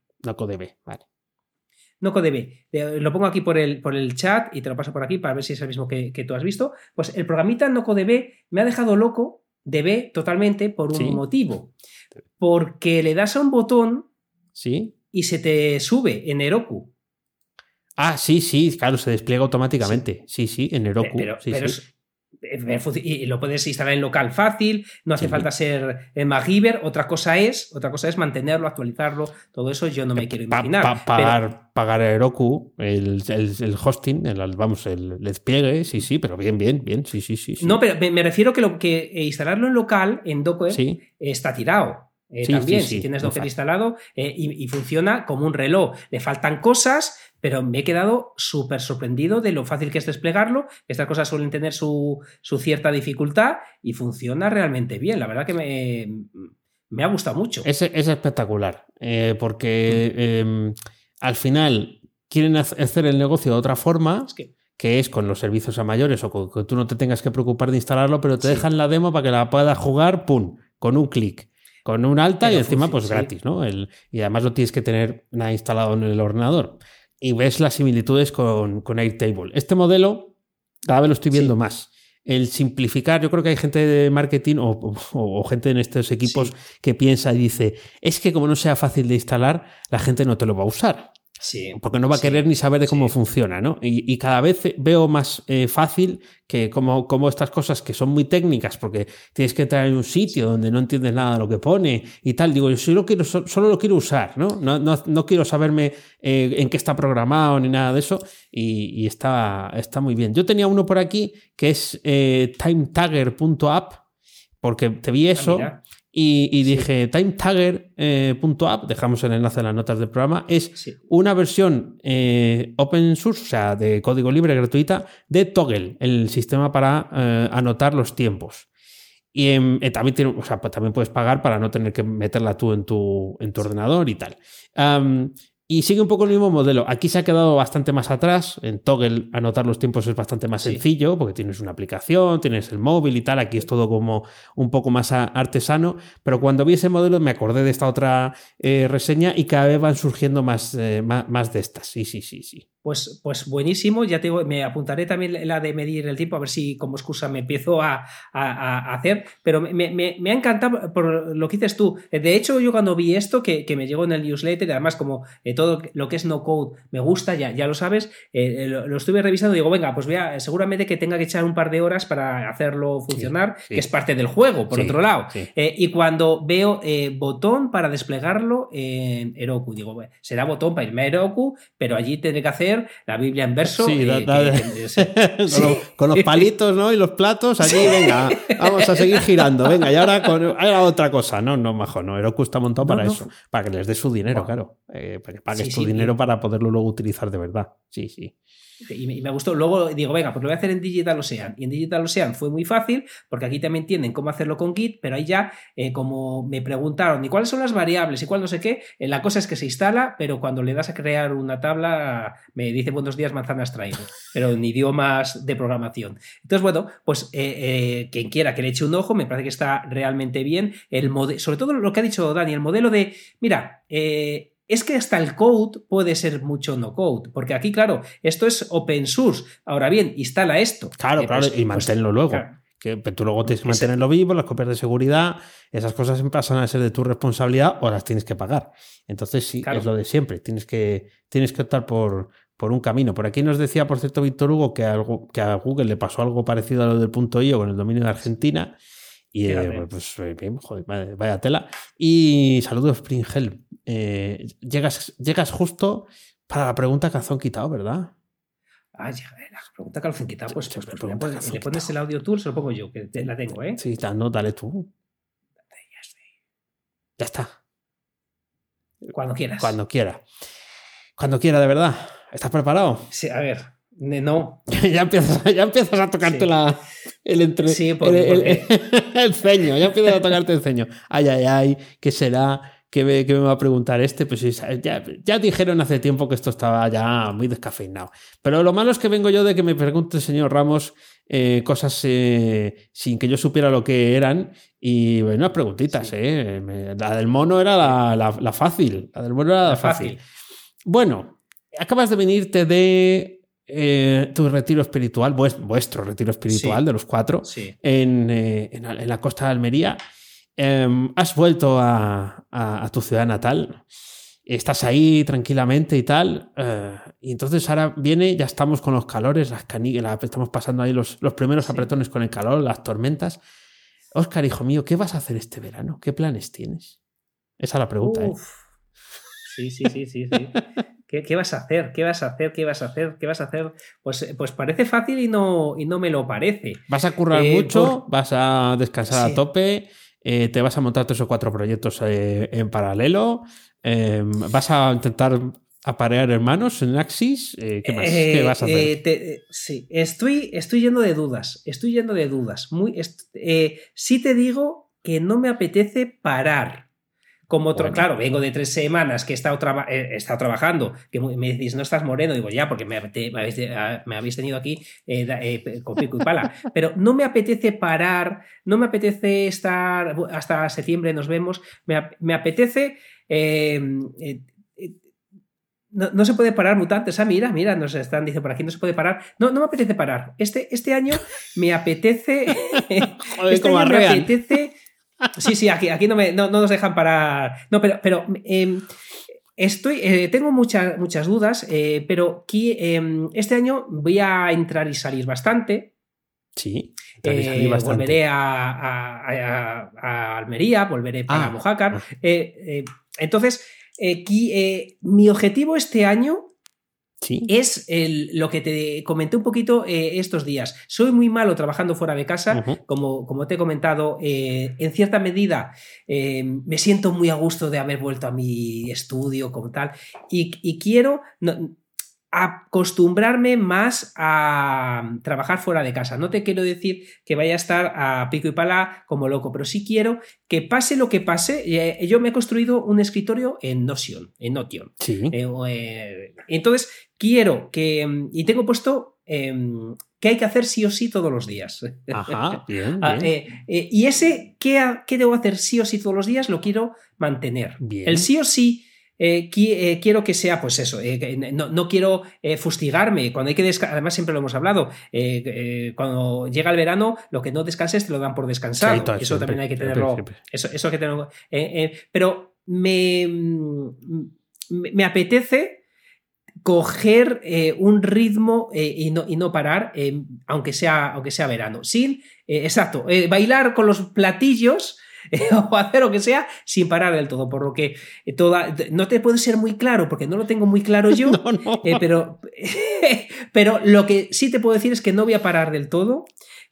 No CodeB, vale. NocoDB. Lo pongo aquí por el, por el chat y te lo paso por aquí para ver si es el mismo que, que tú has visto. Pues el programita NocoDB me ha dejado loco, DB totalmente, por un Sí. motivo. Porque le das a un botón ¿Sí? y se te sube en Heroku. Ah, sí, sí, claro, se despliega automáticamente. Sí, sí, en Heroku. Pero, sí, pero sí. Eh, y lo puedes instalar en local fácil, no hace Sí. falta ser en MacGyver. Otra cosa es, otra cosa es mantenerlo, actualizarlo, todo eso yo no me quiero imaginar. pa- pagar, pagar a Heroku, el, el- el hosting, el, vamos, el despliegue, sí, sí, pero bien, bien, bien, sí, sí, sí. sí. no, pero me, me refiero que, lo, que eh, instalarlo en local, en Docker, Sí, está tirado. Eh, Sí, también, sí, sí, si tienes Docker instalado eh, y, y funciona como un reloj. Le faltan cosas, pero me he quedado súper sorprendido de lo fácil que es desplegarlo. Estas cosas suelen tener su, su cierta dificultad y funciona realmente bien. La verdad que me, me ha gustado mucho. es, es espectacular, eh, porque eh, al final quieren hac- hacer el negocio de otra forma. Es que- que es con los servicios a mayores o con que tú no te tengas que preocupar de instalarlo, pero te Sí. dejan la demo para que la puedas jugar, ¡pum! con un clic, con un alta y encima pues sí. gratis, ¿no? El- y además no tienes que tener nada instalado en el ordenador. Y ves las similitudes con, con Airtable. Este modelo cada vez lo estoy viendo Sí. más. El simplificar, yo creo que hay gente de marketing o, o- o gente en estos equipos Sí. que piensa y dice, es que como no sea fácil de instalar, la gente no te lo va a usar Sí. porque no va a Sí, querer ni saber de cómo sí. funciona, ¿no? Y, y cada vez veo más eh, fácil que como, como estas cosas que son muy técnicas, porque tienes que entrar en un sitio donde no entiendes nada de lo que pone y tal, digo, yo solo, quiero, so- solo lo quiero usar, ¿no? No, no, no quiero saberme eh, en qué está programado ni nada de eso y, y está, está muy bien. Yo tenía uno por aquí que es eh, timetagger.app, porque te vi Ah, eso. Y, y dije, timetagger.app, dejamos el enlace en las notas del programa, es Sí. una versión eh, open source, o sea, de código libre gratuita, de Toggle, el sistema para eh, anotar los tiempos. Y em, eh, también, tiene, o sea, pues también puedes pagar para no tener que meterla tú en tu, en tu ordenador y tal. Y sigue un poco el mismo modelo. Aquí se ha quedado bastante más atrás. En Toggle anotar los tiempos es bastante más Sí. sencillo porque tienes una aplicación, tienes el móvil y tal. Aquí es todo como un poco más artesano. Pero cuando vi ese modelo me acordé de esta otra eh, reseña y cada vez van surgiendo más, eh, más, más de estas. Sí, sí, sí, sí. Pues, pues buenísimo, ya te me apuntaré también la de medir el tiempo, a ver si como excusa me empiezo a, a- a hacer, pero me, me- me ha encantado por lo que dices tú. De hecho, yo cuando vi esto, que, que me llegó en el newsletter, y además como eh, todo lo que es no code me gusta, ya, ya lo sabes, eh, lo, lo estuve revisando y digo, venga, pues voy a, seguramente que tenga que echar un par de horas para hacerlo funcionar, sí. que es parte del juego, por Sí, otro lado. Eh, y cuando veo botón para desplegarlo en Heroku, digo, será botón para irme a Heroku, pero allí tendré que hacer la Biblia en verso. Sí, eh, da- que- da- que- sí. con, los, con los palitos ¿no? y los platos, allí, venga, vamos a seguir girando, venga, y ahora con ahora otra cosa. No, no, majo, no, Heroku está montado No, para no. eso, para que les des su dinero, Wow. claro, eh, para que pagues tu dinero para poderlo luego utilizar de verdad. Sí, sí. Y me, gustó. Luego digo, venga, pues lo voy a hacer en Digital Ocean. Y en Digital Ocean fue muy fácil, porque aquí también tienen cómo hacerlo con Git, pero ahí ya, eh, como me preguntaron, ¿y cuáles son las variables? ¿Y cuál no sé qué? Eh, la cosa es que se instala, pero cuando le das a crear una tabla, me dice buenos días, manzanas traído, pero en idiomas de programación. Entonces, bueno, pues eh, quien quiera que le eche un ojo, me parece que está realmente bien. El sobre todo lo que ha dicho Dani, el modelo de, mira, eh, es que hasta el code puede ser mucho no code, porque aquí, claro, esto es open source. Ahora bien, instala esto. Claro, Eh, claro, pues- y pues, manténlo luego. claro. Que tú luego tienes que mantenerlo vivo, las copias de seguridad, esas cosas pasan a ser de tu responsabilidad o las tienes que pagar. Entonces sí, Claro. es lo de siempre. Tienes que, tienes que optar por, por un camino. Por aquí nos decía, por cierto, Víctor Hugo, que, algo, que a Google le pasó algo parecido a lo del punto .io con el dominio de Argentina. Y eh, pues eh, joder, vaya, vaya tela. Y saludos, Spring Hell. Eh, llegas, llegas justo para la pregunta que han quitado, ¿verdad? Ah, ya, la pregunta calzón quitado, pues, Sí, pues, pues, pregunta le pones- calzón le pones el audio tool, se lo pongo yo, que te- la tengo, ¿eh? Sí, no, dale tú. Ya está. Cuando quieras. Cuando quiera. Cuando quiera, de verdad. ¿Estás preparado? Sí, a ver, No. ya, empiezas, ya empiezas a tocarte Sí. la, el, entre, Sí, ¿por- el, el- el ceño, ya empiezas a tocarte el ceño. Ay, ay, ay, ¿qué será? ¿Qué me, va a preguntar este? Pues ya, ya dijeron hace tiempo que esto estaba ya muy descafeinado. Pero lo malo es que vengo yo de que me pregunte el señor Ramos eh, cosas eh, sin que yo supiera lo que eran. Y bueno, unas preguntitas, Sí. ¿eh? Me- La del mono era la, la- la fácil. La del mono era la, La fácil. fácil. Bueno, acabas de venirte de eh, tu retiro espiritual, vues- vuestro retiro espiritual Sí. de los cuatro, Sí. en, eh, en la costa de Almería. Em, has vuelto a, a- a tu ciudad natal. Estás ahí tranquilamente y tal. eh, y entonces ahora viene, ya estamos con los calores, las canículas, estamos pasando ahí los, los primeros Sí. apretones con el calor, las tormentas. Óscar, hijo mío, ¿qué vas a hacer este verano? ¿Qué planes tienes? Esa es la pregunta. ¿eh? Sí, sí, sí, sí, sí. ¿Qué, qué vas a hacer? ¿Qué vas a hacer? ¿Qué vas a hacer? ¿Qué vas a hacer? Pues, eh, pues parece fácil y no, y no me lo parece. ¿Vas a currar Eh, mucho? por- ¿Vas a descansar a tope? Eh, ¿Te vas a montar tres o cuatro proyectos eh, en paralelo? eh, ¿Vas a intentar aparear hermanos en Axis? Eh, ¿Qué más? ¿Qué vas a hacer? te- sí, estoy, estoy lleno de dudas. Estoy lleno de dudas. Muy, sí te digo que no me apetece parar. Como otro, Bueno. claro, vengo de tres semanas que he estado, traba- eh, he estado trabajando, que me decís, no estás moreno, digo, ya, porque me, habéis, de- ah, me habéis tenido aquí eh, eh, con pico y pala. Pero no me apetece parar, no me apetece estar hasta septiembre, nos vemos, me, ap- me apetece... eh, eh, eh, no, no se puede parar mutantes. Ah, mira, mira, nos están, dice por aquí, no se puede parar. No, no me apetece parar. Este, este año me apetece. Joder, este como año me apetece. Sí, sí, aquí, aquí no, me, no, no nos dejan parar. No, pero, pero eh, estoy, eh, tengo muchas, muchas dudas, eh, pero aquí, eh, este año voy a entrar y salir bastante. Sí, Eh, volveré a, a- a- a Almería, volveré para Ah, Mojácar. ah. Eh, eh, entonces, aquí, mi objetivo este año Sí. es el- lo que te comenté un poquito eh, estos días. Soy muy malo trabajando fuera de casa. Como, como te he comentado, eh, en cierta medida eh, me siento muy a gusto de haber vuelto a mi estudio como tal y, y quiero no- acostumbrarme más a trabajar fuera de casa. No te quiero decir que vaya a estar a pico y pala como loco, pero sí quiero que pase lo que pase. eh, yo me he construido un escritorio en Notion, en Notion. Sí. Eh, eh, entonces, quiero que. Y tengo puesto em, que hay que hacer sí o sí todos los días. Ajá, bien, Ah, bien. eh, eh, y ese ¿qué, qué debo hacer sí o sí todos los días lo quiero mantener. Bien. El sí o sí. Eh, qui- eh, quiero que sea, pues eso, eh, no, no quiero fustigarme. Cuando hay que descansar, además siempre lo hemos hablado, cuando llega el verano, lo que no descanses te lo dan por. Sí, todo, eso siempre, también hay que tenerlo. siempre. Eso, eso que eh, pero me, me, apetece coger un ritmo y, no, y no parar, aunque, sea, aunque sea verano. Sin, exacto, bailar con los platillos o hacer lo que sea sin parar del todo. Por lo que eh, toda, no te puede ser muy claro porque no lo tengo muy claro yo. No, no. Eh, pero, pero lo que sí te puedo decir es que no voy a parar del todo,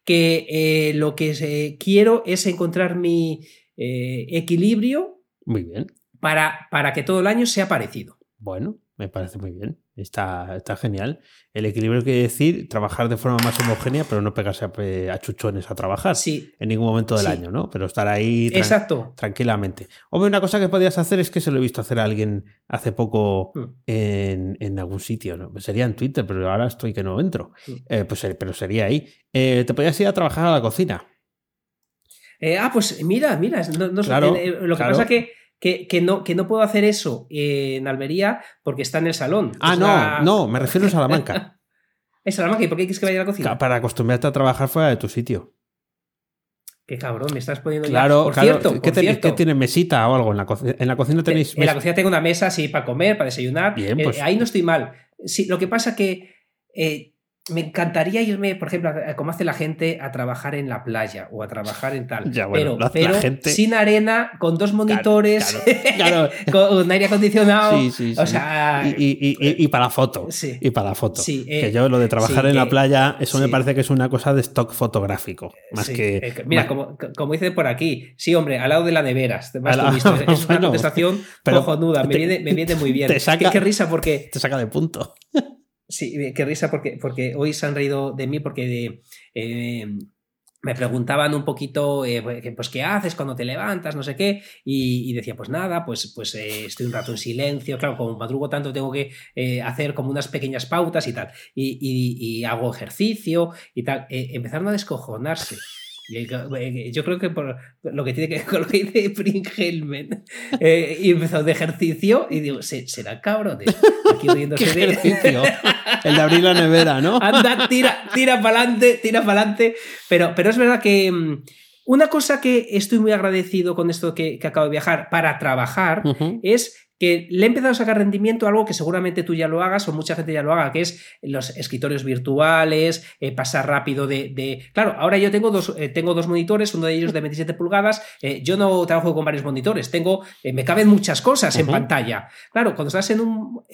que eh, lo que eh, quiero es encontrar mi equilibrio Muy bien. para, para que todo el año sea parecido. Bueno, me parece muy bien. Está, está genial. El equilibrio quiere decir trabajar de forma más homogénea, pero no pegarse a, chuchones a trabajar Sí, en ningún momento del Sí. año, ¿no? Pero estar ahí tran- exacto. tranquilamente. Hombre, una cosa que podrías hacer es que se lo he visto hacer a alguien hace poco Mm. en, en algún sitio, ¿no? Sería en Twitter, pero ahora estoy que no entro. Mm. Eh, pues, eh, pero sería ahí. Eh, te podrías ir a trabajar a la cocina. Eh, ah, pues mira, mira, no- no sé, Claro, lo que claro. pasa que, que, que no, que no puedo hacer eso en Almería porque está en el salón. Ah, no, no, me refiero a Salamanca. Es Salamanca, ¿y por qué quieres que vaya a la cocina? Para acostumbrarte a trabajar fuera de tu sitio. Qué cabrón, me estás poniendo ya- Claro, Por claro. cierto, ¿Qué, por tenéis- cierto, qué tiene mesita o algo? En la, en la cocina tenéis En la cocina tengo una mesa así para comer, para desayunar. Bien, Eh, pues. ahí no estoy mal. Sí, lo que pasa que eh, me encantaría irme, por ejemplo, como hace la gente, a trabajar en la playa o a trabajar en tal. Ya, bueno, pero la- la pero gente- sin arena, con dos monitores, claro. con aire acondicionado. Sí, sí, O sí. sea, y, y- y- y para foto. Sí. Y para la foto. Sí, eh, que yo lo de trabajar en la playa, eso me parece que es una cosa de stock fotográfico. Más Sí, que. eh, mira, más- como, como dice por aquí, sí, hombre, al lado de la nevera. Más. Es una contestación pero cojonuda, me viene, me viene muy bien. te saca- qué, qué risa, porque Te saca de punto. Sí, qué risa porque, porque hoy se han reído de mí porque eh, me preguntaban un poquito, eh, pues, ¿qué haces cuando te levantas? No sé qué. Y, decía, pues nada, pues, pues eh, estoy un rato en silencio. Claro, como madrugo tanto, tengo que hacer como unas pequeñas pautas y tal. Y, y hago ejercicio y tal. empezaron a descojonarse. Yo creo que por lo que tiene que ver con lo que dice Pringhelmen eh, y empezó de ejercicio y digo, será cabrón aquí ¿Qué ejercicio? El de abrir la nevera, ¿no? Anda, tira, tira para adelante, tira para adelante. Pero, pero es verdad que mm, una cosa que estoy muy agradecido con esto que, acabo de viajar para trabajar es que le he empezado a sacar rendimiento a algo que seguramente tú ya lo hagas o mucha gente ya lo haga, que es los escritorios virtuales, eh, pasar rápido de, Claro, ahora yo tengo dos, eh, tengo dos monitores, uno de ellos de 27 pulgadas, eh, yo no trabajo con varios monitores, tengo, me caben muchas cosas en pantalla. Claro, cuando estás en un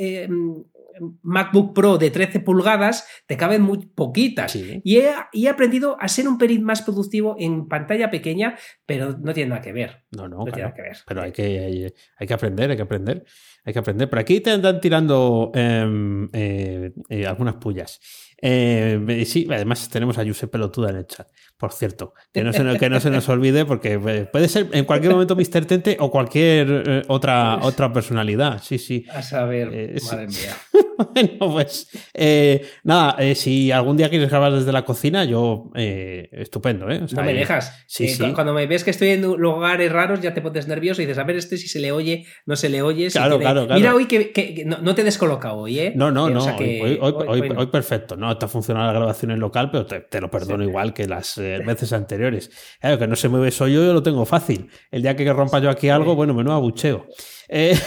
MacBook Pro de 13 pulgadas te caben muy poquitas. Y, he, aprendido a ser un pelín más productivo en pantalla pequeña, pero no tiene nada que ver. No, no, tiene nada que ver. Pero hay que, hay, que aprender, hay que aprender. Hay que aprender. Por aquí te andan tirando em, eh, eh, algunas pullas. Eh, sí, además tenemos a Josep Pelotuda en el chat, por cierto. Que no, se, que no se nos olvide, porque puede ser en cualquier momento Mr. Tente o cualquier otra, otra personalidad. Sí, sí. A saber, madre mía. bueno, pues eh, nada, eh, si algún día quieres grabar desde la cocina, yo eh, estupendo, ¿eh? no me dejas. Sí, sí. Cuando me ves que estoy en lugares raros, ya te pones nervioso y dices, a ver, este si se le oye, no se le oye. claro, claro, claro, Mira hoy que, no, te he descolocado hoy, ¿eh? No, no, no. hoy, perfecto. No te ha funcionado la grabación en local, pero te, lo perdono igual que las veces anteriores. Claro, que no se mueve soy yo, yo lo tengo fácil. El día que rompa yo aquí algo, bueno, menudo abucheo. Eh,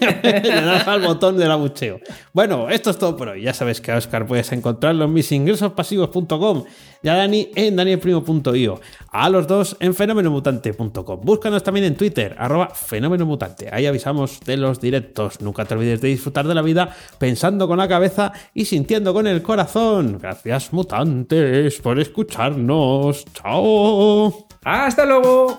le das al botón del abucheo. Bueno, esto es todo por hoy. Ya sabes que a Oscar puedes encontrarlo en misingresospasivos.com y a Dani en danielprimo.io. A los dos en fenomenomutante.com. Búscanos también en Twitter, arroba fenomenomutante. Ahí avisamos de los directos. Nunca te olvides de disfrutar de la vida pensando con la cabeza y sintiendo con el corazón. Gracias, mutantes, por escucharnos. Chao. Hasta luego.